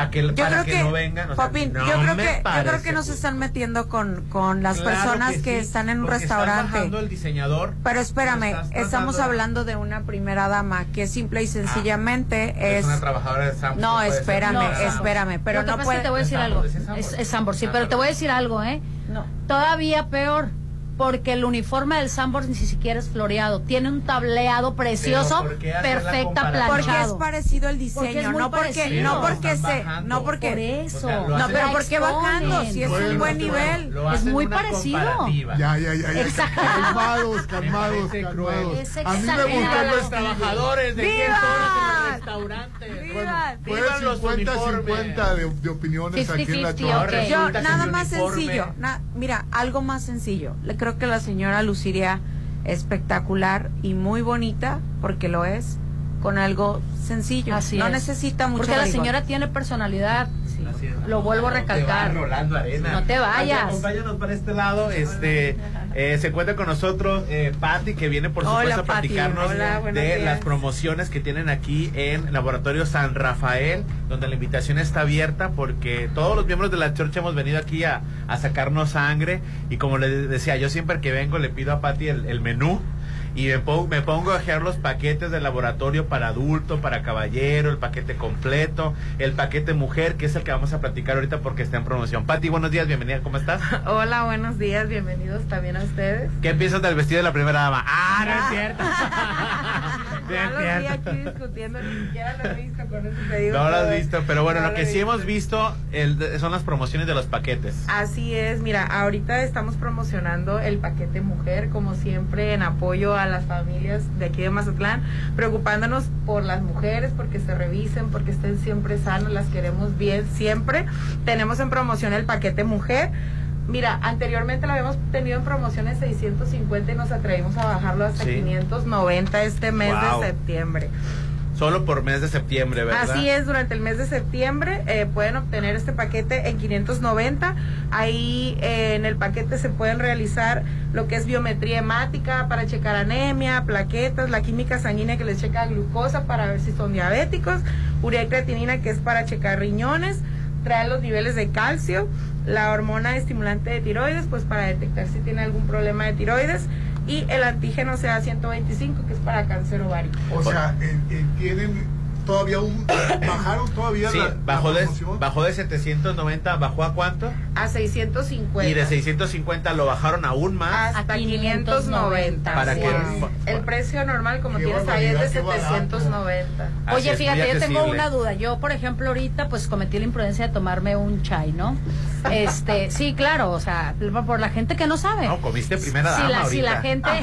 para que, para que, no vengan. yo, creo que, yo creo que nos están metiendo con, con las personas que, están en un restaurante. el diseñador. Pero espérame, estamos hablando de una primera dama que simple y ah, sencillamente es. Es una trabajadora de Sambor. No, espérame, espérame. Pero no, puede. Te voy a decir algo. Es Sambor, sí, pero te voy a decir algo, ¿eh? No. Todavía peor porque el uniforme del Sambors ni siquiera es floreado. Tiene un tableado precioso, perfecta, planchado. Porque es parecido el diseño, no porque, no porque se, no porque por eso. no, pero porque bajando, si es un buen nivel, es muy parecido. Ya, ya, ya, ya. Calmados, calmados, calmados. A mí me gustan los trabajadores de los restaurantes. Bueno, fue 50-50 de, de, opiniones aquí en la okay. Yo, nada más sencillo. mira, algo más sencillo. Le creo que la señora luciría espectacular y muy bonita, porque lo es, con algo sencillo. Así no necesita mucho. Porque la señora tiene personalidad. Lo vuelvo a recalcar. No te vayas. Acompáñanos para este lado. Este, eh, se encuentra con nosotros eh, Patti, que viene por supuesto a platicarnos de las promociones que tienen aquí en Laboratorio San Rafael, donde la invitación está abierta porque todos los miembros de la chorcha hemos venido aquí a, sacarnos sangre. Y como les decía, yo siempre que vengo le pido a Patti el, el menú y me pongo, me pongo a hacer los paquetes de laboratorio para adulto, para caballero, el paquete completo, el paquete mujer, que es el que vamos a platicar ahorita porque está en promoción. Pati, buenos días, bienvenida, ¿cómo estás? [LAUGHS] Hola, buenos días, bienvenidos también a ustedes. ¿Qué piensas del vestido de la primera dama? Ah, no es cierto. [LAUGHS] [LAUGHS] no lo vi aquí discutiendo, ni siquiera lo he visto con ese pedido. No lo has visto, pero bueno, lo, que sí hemos visto son las promociones de los paquetes. Así es, mira, ahorita estamos promocionando el paquete mujer, como siempre, en apoyo a las familias de aquí de Mazatlán, preocupándonos por las mujeres, porque se revisen, porque estén siempre sanos, las queremos bien siempre. Tenemos en promoción el paquete mujer. Mira, anteriormente lo habíamos tenido en promoción en 650 y nos atrevimos a bajarlo hasta 590 este mes de septiembre. Solo por mes de septiembre, ¿verdad? Así es, durante el mes de septiembre eh, pueden obtener este paquete en 590. Ahí eh, en el paquete se pueden realizar lo que es biometría hemática para checar anemia, plaquetas, la química sanguínea que les checa glucosa para ver si son diabéticos, urea y creatinina que es para checar riñones, trae los niveles de calcio, la hormona estimulante de tiroides, pues para detectar si tiene algún problema de tiroides y el antígeno sea 125 que es para cáncer ovárico. O sea, tienen todavía un [COUGHS] bajaron todavía sí, la, bajó de bajó de 790 bajó a cuánto a 650 y de 650 lo bajaron aún más. Hasta 590 para que el precio normal como tienes ahí es de 790 oye fíjate yo tengo una duda. Yo por ejemplo ahorita pues cometí la imprudencia de tomarme un chai no [LAUGHS] este sí claro o sea por la gente que no sabe. No comiste primera dama si la, si la gente [LAUGHS]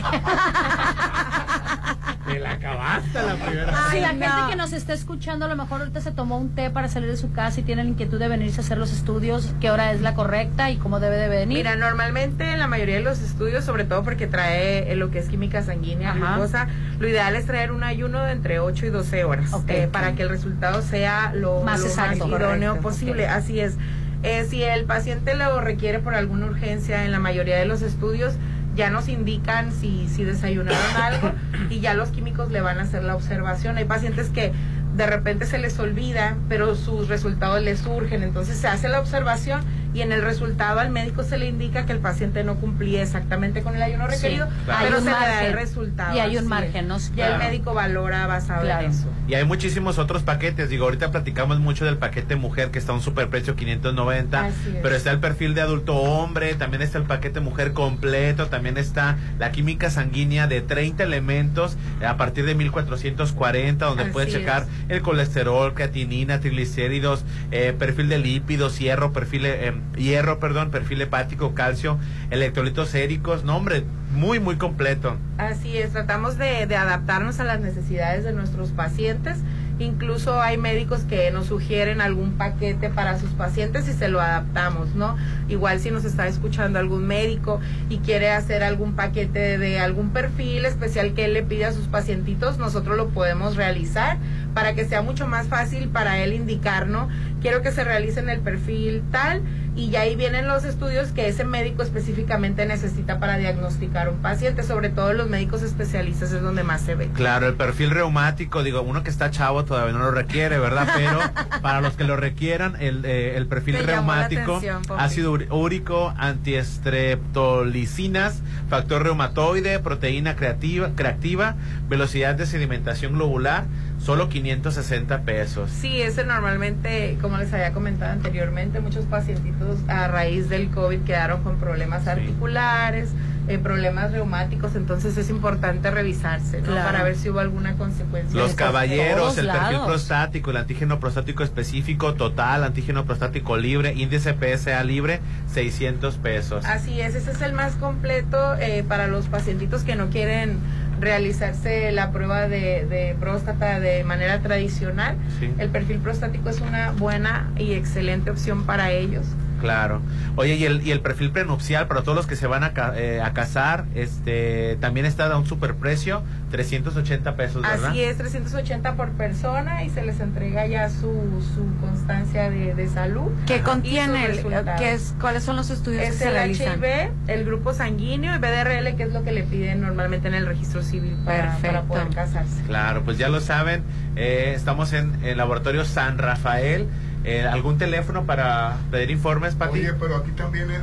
Te la acabaste la primera. si la gente que nos está escuchando a lo mejor ahorita se tomó un té para salir de su casa y tiene la inquietud de venirse a hacer los estudios, qué hora es la correcta y cómo debe de venir. Mira, normalmente en la mayoría de los estudios, sobre todo porque trae eh, lo que es química sanguínea, glucosa, lo ideal es traer un ayuno de entre 8 y 12 horas eh, para que el resultado sea lo más, idóneo posible. Así es. Eh, si el paciente lo requiere por alguna urgencia en la mayoría de los estudios, ya nos indican si, si desayunaron [COUGHS] algo y ya los químicos le van a hacer la observación. Hay pacientes que de repente se les olvida, pero sus resultados les surgen, entonces se hace la observación y en el resultado al médico se le indica que el paciente no cumplía exactamente con el ayuno requerido, pero se le da el resultado. Y hay un margen, ¿no? Y el médico valora basado en eso. Y hay muchísimos otros paquetes, digo, ahorita platicamos mucho del paquete mujer que está a un superprecio 590, pero está el perfil de adulto hombre, también está el paquete mujer completo, también está la química sanguínea de 30 elementos a partir de 1440, donde puedes checar el colesterol, creatinina, triglicéridos, eh, perfil de lípidos, hierro, perfil eh, hierro, perdón, perfil hepático, calcio, electrolitos séricos, no hombre, muy, muy completo. Así es, tratamos de, de adaptarnos a las necesidades de nuestros pacientes Incluso hay médicos que nos sugieren algún paquete para sus pacientes y se lo adaptamos, ¿no? Igual si nos está escuchando algún médico y quiere hacer algún paquete de algún perfil especial que él le pide a sus pacientitos, nosotros lo podemos realizar para que sea mucho más fácil para él indicar, ¿no? Quiero que se realice en el perfil tal y ya ahí vienen los estudios que ese médico específicamente necesita para diagnosticar un paciente, sobre todo los médicos especialistas es donde más se ve. Claro, el perfil reumático, digo, uno que está chavo todavía no lo requiere, ¿verdad? Pero [LAUGHS] para los que lo requieran, el, eh, el perfil reumático, ácido úrico, antiestreptolicinas, factor reumatoide, proteína creativa, creativa, velocidad de sedimentación globular, solo 560 pesos. Sí, ese normalmente, como les había comentado anteriormente, muchos pacientitos a raíz del COVID quedaron con problemas articulares, eh, problemas reumáticos, entonces es importante revisarse para ver si hubo alguna consecuencia. Los caballeros, el perfil prostático, el antígeno prostático específico total, antígeno prostático libre, índice PSA libre, 600 pesos. Así es, ese es el más completo eh, para los pacientitos que no quieren realizarse la prueba de, próstata de manera tradicional. El perfil prostático es una buena y excelente opción para ellos. Claro. Oye, y el, y el perfil prenupcial para todos los que se van a, eh, a casar, este, también está a un superprecio, 380 pesos, ¿verdad? Así es, 380 por persona y se les entrega ya su, su constancia de, salud. ¿Qué contiene? El, ¿qué es, ¿Cuáles son los estudios que se realizan? HIV, el grupo sanguíneo y BDRL, que es lo que le piden normalmente en el registro civil para, para poder casarse. Claro, pues ya lo saben, eh, estamos en el laboratorio San Rafael. Eh, ¿Algún teléfono para pedir informes, Pati? Oye, pero aquí también eh,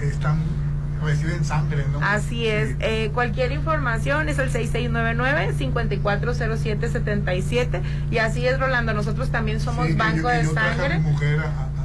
están reciben sangre, ¿no? Así es. Eh, cualquier información es el 6699-540777. Y así es, Rolando. Nosotros también somos banco de sangre. A mi mujer,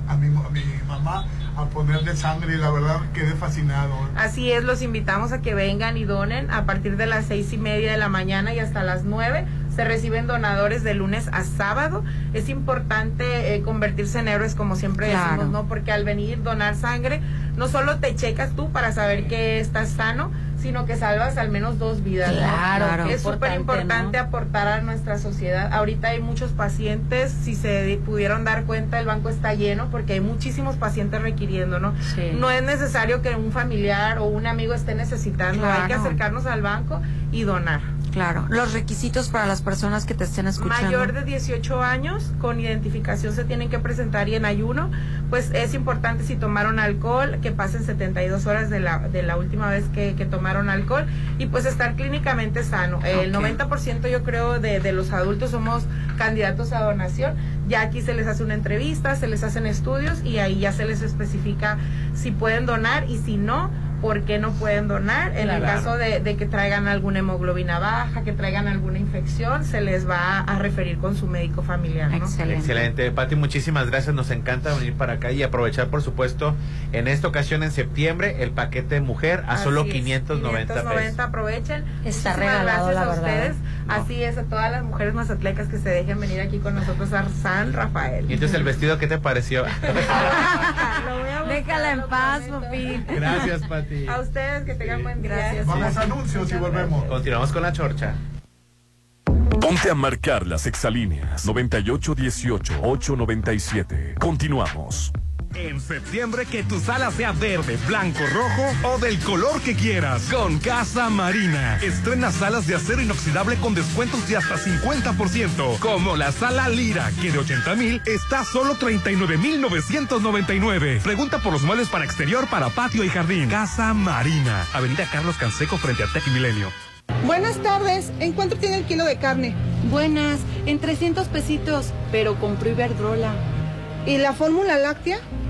a, mi, a mi mamá, a ponerle sangre y la verdad quedé fascinado. Así es, los invitamos a que vengan y donen a partir de las seis y media de la mañana y hasta las nueve se reciben donadores de lunes a sábado. Es importante eh, convertirse en héroes, como siempre decimos, ¿no? Porque al venir donar sangre, no solo te checas tú para saber que estás sano, sino que salvas al menos dos vidas. Claro, Es súper importante aportar a nuestra sociedad. Ahorita hay muchos pacientes, si se pudieron dar cuenta, el banco está lleno porque hay muchísimos pacientes requiriendo, ¿no? No es necesario que un familiar o un amigo esté necesitando, hay que acercarnos al banco y donar. Claro, los requisitos para las personas que te estén escuchando. Mayor de 18 años, con identificación se tienen que presentar y en ayuno, pues es importante si tomaron alcohol, que pasen 72 horas de la, de la última vez que, tomaron alcohol y pues estar clínicamente sano. El 90% yo creo de, de los adultos somos candidatos a donación. Ya aquí se les hace una entrevista, se les hacen estudios y ahí ya se les especifica si pueden donar y si no, por qué no pueden donar. En el caso de, que traigan alguna hemoglobina baja, que traigan alguna infección, se les va a referir con su médico familiar. Excelente. Excelente. Pati, muchísimas gracias. Nos encanta venir para acá y aprovechar, por supuesto, en esta ocasión en septiembre, el paquete mujer a solo 590, 590 aprovechen. Está regalado, la a ustedes. Así es, a todas las mujeres mazatlecas que se dejen venir aquí con nosotros a San Rafael. Y entonces, ¿el vestido qué te pareció? [LAUGHS] Déjala en paz, papi. Gracias, Pati. A ustedes que tengan buen día. Gracias. Vamos a anuncios y volvemos. Continuamos con la chorcha. Ponte a marcar las exalíneas 9818-897. Continuamos. En septiembre que tu sala sea verde, blanco, rojo o del color que quieras. Con Casa Marina. Estrena salas de acero inoxidable con descuentos de hasta 50%. Como la sala Lira, que de 80 mil está solo 39 mil 999. Pregunta por los muebles para exterior, para patio y jardín. Casa Marina. Avenida Carlos Canseco frente a Tech Milenio. Buenas tardes. ¿En cuánto tiene el kilo de carne? Buenas, en 300 pesitos, pero compré Iberdrola. ¿Y la fórmula láctea?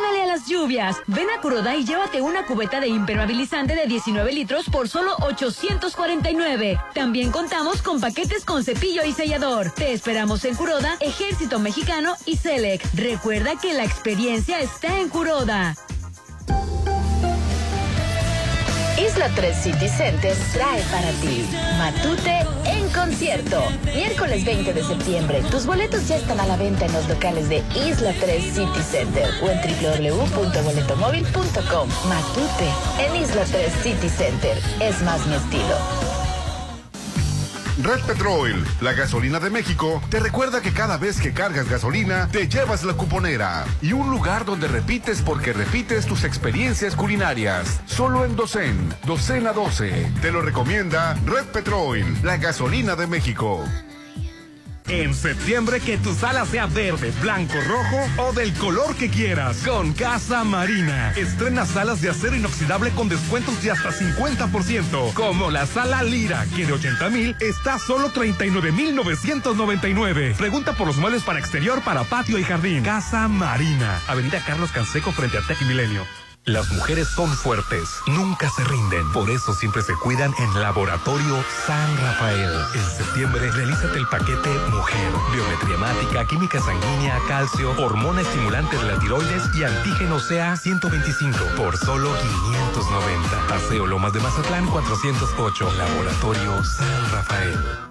a lluvias. Ven a Curoda y llévate una cubeta de impermeabilizante de 19 litros por solo 849. También contamos con paquetes con cepillo y sellador. Te esperamos en Curoda, Ejército Mexicano y Selec. Recuerda que la experiencia está en Curoda. Isla 3 City Center trae para ti Matute en concierto. Miércoles 20 de septiembre. Tus boletos ya están a la venta en los locales de Isla 3 City Center o en www.boletomóvil.com. Matute en Isla 3 City Center. Es más mi estilo. Red Petrol, la gasolina de México, te recuerda que cada vez que cargas gasolina, te llevas la cuponera y un lugar donde repites porque repites tus experiencias culinarias. Solo en Docen, Docena 12. Te lo recomienda Red Petrol, la gasolina de México. En septiembre que tu sala sea verde, blanco, rojo o del color que quieras. Con Casa Marina. Estrena salas de acero inoxidable con descuentos de hasta 50%. Como la sala Lira, que de 80 mil está solo 39 mil 999. Pregunta por los muebles para exterior, para patio y jardín. Casa Marina. Avenida Carlos Canseco frente a Tech Milenio. Las mujeres son fuertes, nunca se rinden. Por eso siempre se cuidan en Laboratorio San Rafael. En septiembre, realízate el paquete Mujer. Biometría hemática, química sanguínea, calcio, hormona estimulante de la tiroides y antígeno CA 125 por solo 590. Paseo Lomas de Mazatlán 408. Laboratorio San Rafael.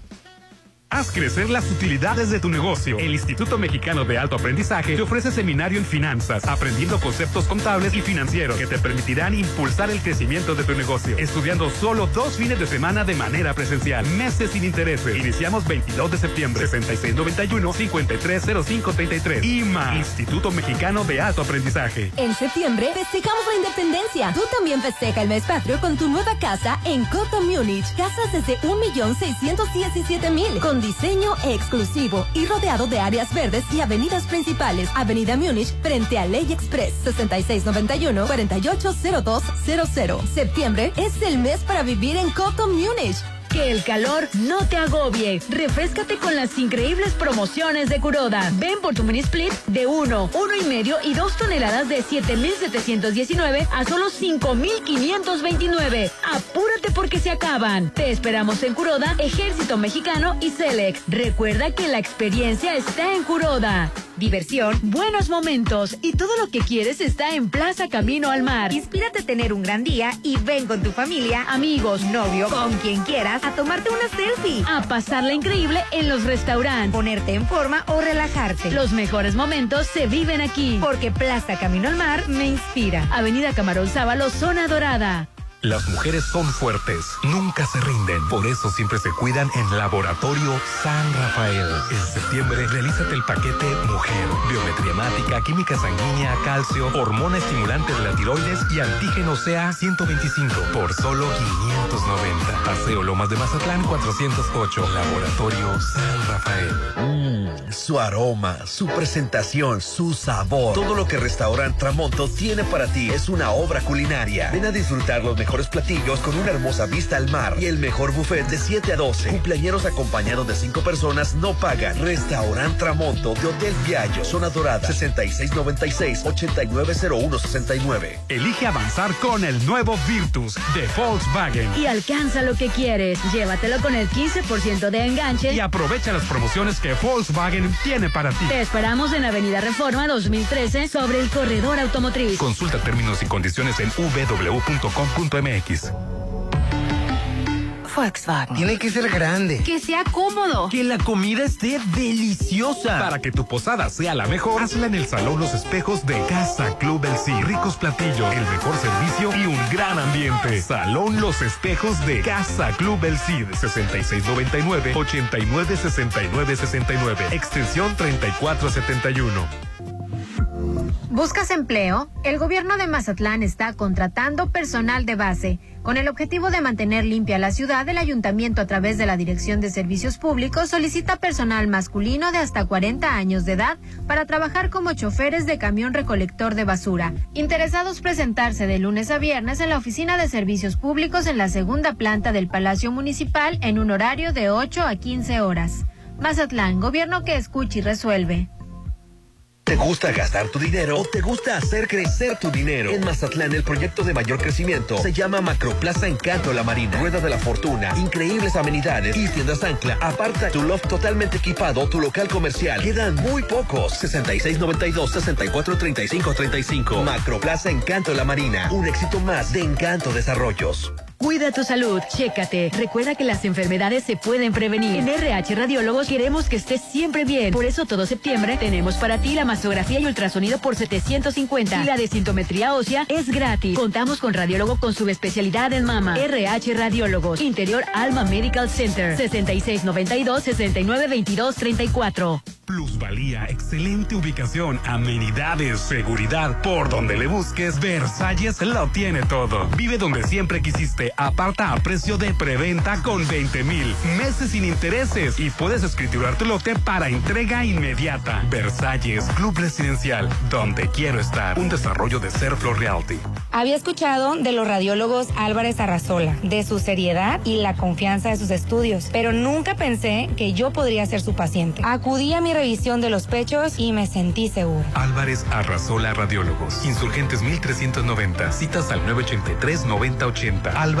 Haz crecer las utilidades de tu negocio. El Instituto Mexicano de Alto Aprendizaje te ofrece seminario en finanzas, aprendiendo conceptos contables y financieros que te permitirán impulsar el crecimiento de tu negocio. Estudiando solo dos fines de semana de manera presencial, meses sin intereses. Iniciamos 22 de septiembre, 6691-530533 y más. Instituto Mexicano de Alto Aprendizaje. En septiembre festejamos la independencia. Tú también festeja el mes patrio con tu nueva casa en Coto Múnich. Casas desde 1.617.000 con diseño exclusivo y rodeado de áreas verdes y avenidas principales. Avenida Múnich frente a Ley Express 6691-480200. Septiembre es el mes para vivir en Coto Múnich. Que el calor no te agobie. Refrescate con las increíbles promociones de Curoda. Ven por tu mini split de 1, uno y medio y 2 toneladas de 7,719 a solo 5,529. Apúrate porque se acaban. Te esperamos en Curoda, Ejército Mexicano y Select. Recuerda que la experiencia está en Curoda. Diversión, buenos momentos y todo lo que quieres está en Plaza Camino al Mar. Inspírate a tener un gran día y ven con tu familia, amigos, novio, con quien quieras, a tomarte una selfie. A pasarla increíble en los restaurantes. Ponerte en forma o relajarte. Los mejores momentos se viven aquí. Porque Plaza Camino al Mar me inspira. Avenida Camarón Sábalo, Zona Dorada. Las mujeres son fuertes, nunca se rinden. Por eso siempre se cuidan en Laboratorio San Rafael. En septiembre, realízate el paquete Mujer. Biometría hemática, química sanguínea, calcio, hormona estimulante de la tiroides y antígeno CA 125 por solo 590. Paseo Lomas de Mazatlán 408. Laboratorio San Rafael. Mmm, su aroma, su presentación, su sabor. Todo lo que Restaurant Tramonto tiene para ti es una obra culinaria. Ven a disfrutar los mejores platillos con una hermosa vista al mar y el mejor buffet de 7 a 12. Cumpleaños acompañados de 5 personas no pagan. Restaurant Tramonto de Hotel Viallo, Zona Dorada, 6696-890169. Elige avanzar con el nuevo Virtus de Volkswagen. Y alcanza lo que quieres. Llévatelo con el 15% de enganche. Y aprovecha las promociones que Volkswagen tiene para ti. Te esperamos en Avenida Reforma 2013 sobre el corredor automotriz. Consulta términos y condiciones en www.com.mx. Volkswagen. Tiene que ser grande. Que sea cómodo. Que la comida esté deliciosa. Para que tu posada sea la mejor, hazla en el Salón Los Espejos de Casa Club El Sí. Ricos platillos, el mejor servicio y un gran ambiente. Salón Los Espejos de Casa Club El Cid. 6699-896969. Extensión 3471. ¿Buscas empleo? El gobierno de Mazatlán está contratando personal de base. Con el objetivo de mantener limpia la ciudad, el ayuntamiento a través de la Dirección de Servicios Públicos solicita personal masculino de hasta 40 años de edad para trabajar como choferes de camión recolector de basura. Interesados presentarse de lunes a viernes en la Oficina de Servicios Públicos en la segunda planta del Palacio Municipal en un horario de 8 a 15 horas. Mazatlán, gobierno que escucha y resuelve. ¿Te gusta gastar tu dinero o te gusta hacer crecer tu dinero? En Mazatlán, el proyecto de mayor crecimiento se llama Macroplaza Encanto La Marina. Rueda de la Fortuna, increíbles amenidades y tiendas ancla. Aparta tu loft totalmente equipado, tu local comercial. Quedan muy pocos. 6692-643535. Macroplaza Encanto La Marina. Un éxito más de Encanto Desarrollos. Cuida tu salud, chécate. Recuerda que las enfermedades se pueden prevenir. En RH Radiólogos queremos que estés siempre bien. Por eso todo septiembre tenemos para ti la mastografía y ultrasonido por 750. Y la desintometría ósea es gratis. Contamos con radiólogo con subespecialidad en mama. RH Radiólogos. Interior Alma Medical Center. 6692-692234. Plusvalía, excelente ubicación, amenidades, seguridad. Por donde le busques, Versalles lo tiene todo. Vive donde siempre quisiste. Aparta a precio de preventa con 20 mil. Meses sin intereses. Y puedes escriturar tu lote para entrega inmediata. Versalles, Club Residencial, donde quiero estar. Un desarrollo de Serflo Realty. Había escuchado de los radiólogos Álvarez Arrazola, de su seriedad y la confianza de sus estudios, pero nunca pensé que yo podría ser su paciente. Acudí a mi revisión de los pechos y me sentí seguro. Álvarez Arrazola Radiólogos. Insurgentes 1390. Citas al 983-9080. Álvarez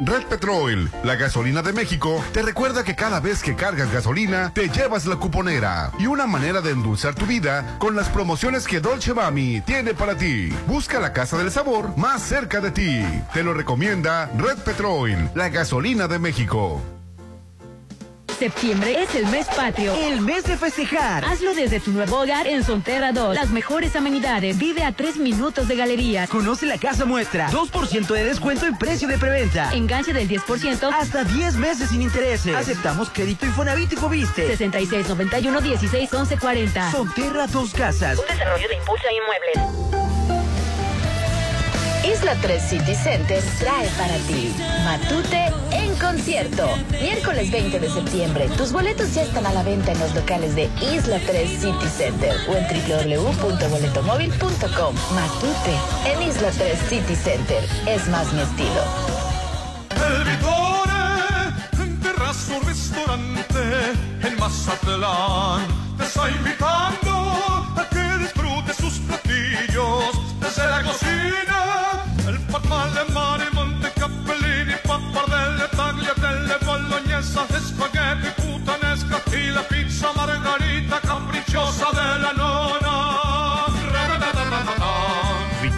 Red Petrol, la gasolina de México, te recuerda que cada vez que cargas gasolina, te llevas la cuponera y una manera de endulzar tu vida con las promociones que Dolce Mami tiene para ti. Busca la casa del sabor más cerca de ti. Te lo recomienda Red Petrol, la gasolina de México. Septiembre es el mes patrio. El mes de festejar. Hazlo desde tu nuevo hogar en Sonterra 2. Las mejores amenidades. Vive a tres minutos de galerías. Conoce la casa muestra. 2% de descuento en precio de preventa. Enganche del 10%. Hasta 10 meses sin intereses. Aceptamos crédito Infonavit y Fobiste. 66 91 16 11 40. Sonterra Dos Casas. Un desarrollo de Impulsa Inmuebles. Isla 3 City Center trae para ti Matute en concierto. Miércoles 20 de septiembre. Tus boletos ya están a la venta en los locales de Isla 3 City Center o en www.boletomóvil.com. Matute en Isla 3 City Center. Es más mi estilo. El Vitore, en terrazo restaurante en Mazatlán, te está invitando a que disfrutes sus platillos desde la. El papal de mar y monte capellini, pappardelle, tagliatelle, bolognesa, spaghetti,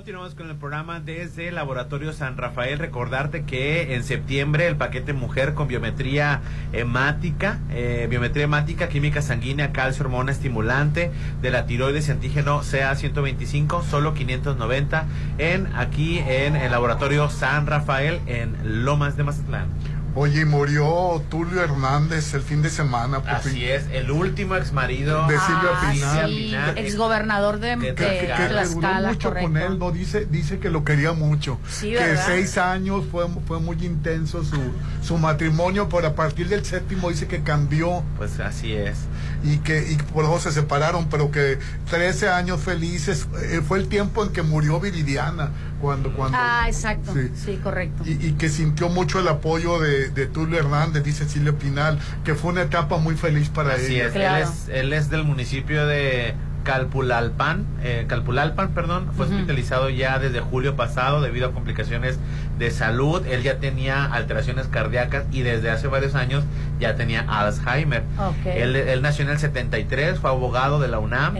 Continuamos con el programa desde el Laboratorio San Rafael. Recordarte que en septiembre el paquete mujer con biometría hemática, eh, biometría hemática, química sanguínea, calcio, hormona estimulante de la tiroides y antígeno CA125, solo 590 en aquí en el Laboratorio San Rafael en Lomas de Mazatlán. Oye, y murió Tulio Hernández el fin de semana. Así es, el último ex marido De Silvia Ah, Pinal. sí, exgobernador de, de que, que- que duró mucho correcto. con él, no dice, dice que lo quería mucho. Sí, que ¿verdad? seis años fue, fue muy intenso su, su matrimonio, pero a partir del séptimo dice que cambió. Pues así es. Y que y por eso se separaron, pero que 13 años felices eh, fue el tiempo en que murió Viridiana. Cuando, cuando, Ah, exacto. Sí. Sí, correcto. y, y que sintió mucho el apoyo de, de Tulio Hernández, dice Silvia Pinal, que fue una etapa muy feliz para Así ella. es, él es, él es del municipio de Calpulalpan, eh, Calpulalpan, perdón, fue hospitalizado ya desde julio pasado debido a complicaciones de salud. Él ya tenía alteraciones cardíacas y desde hace varios años ya tenía Alzheimer. Ok. Él, él nació en el 73, fue abogado de la UNAM.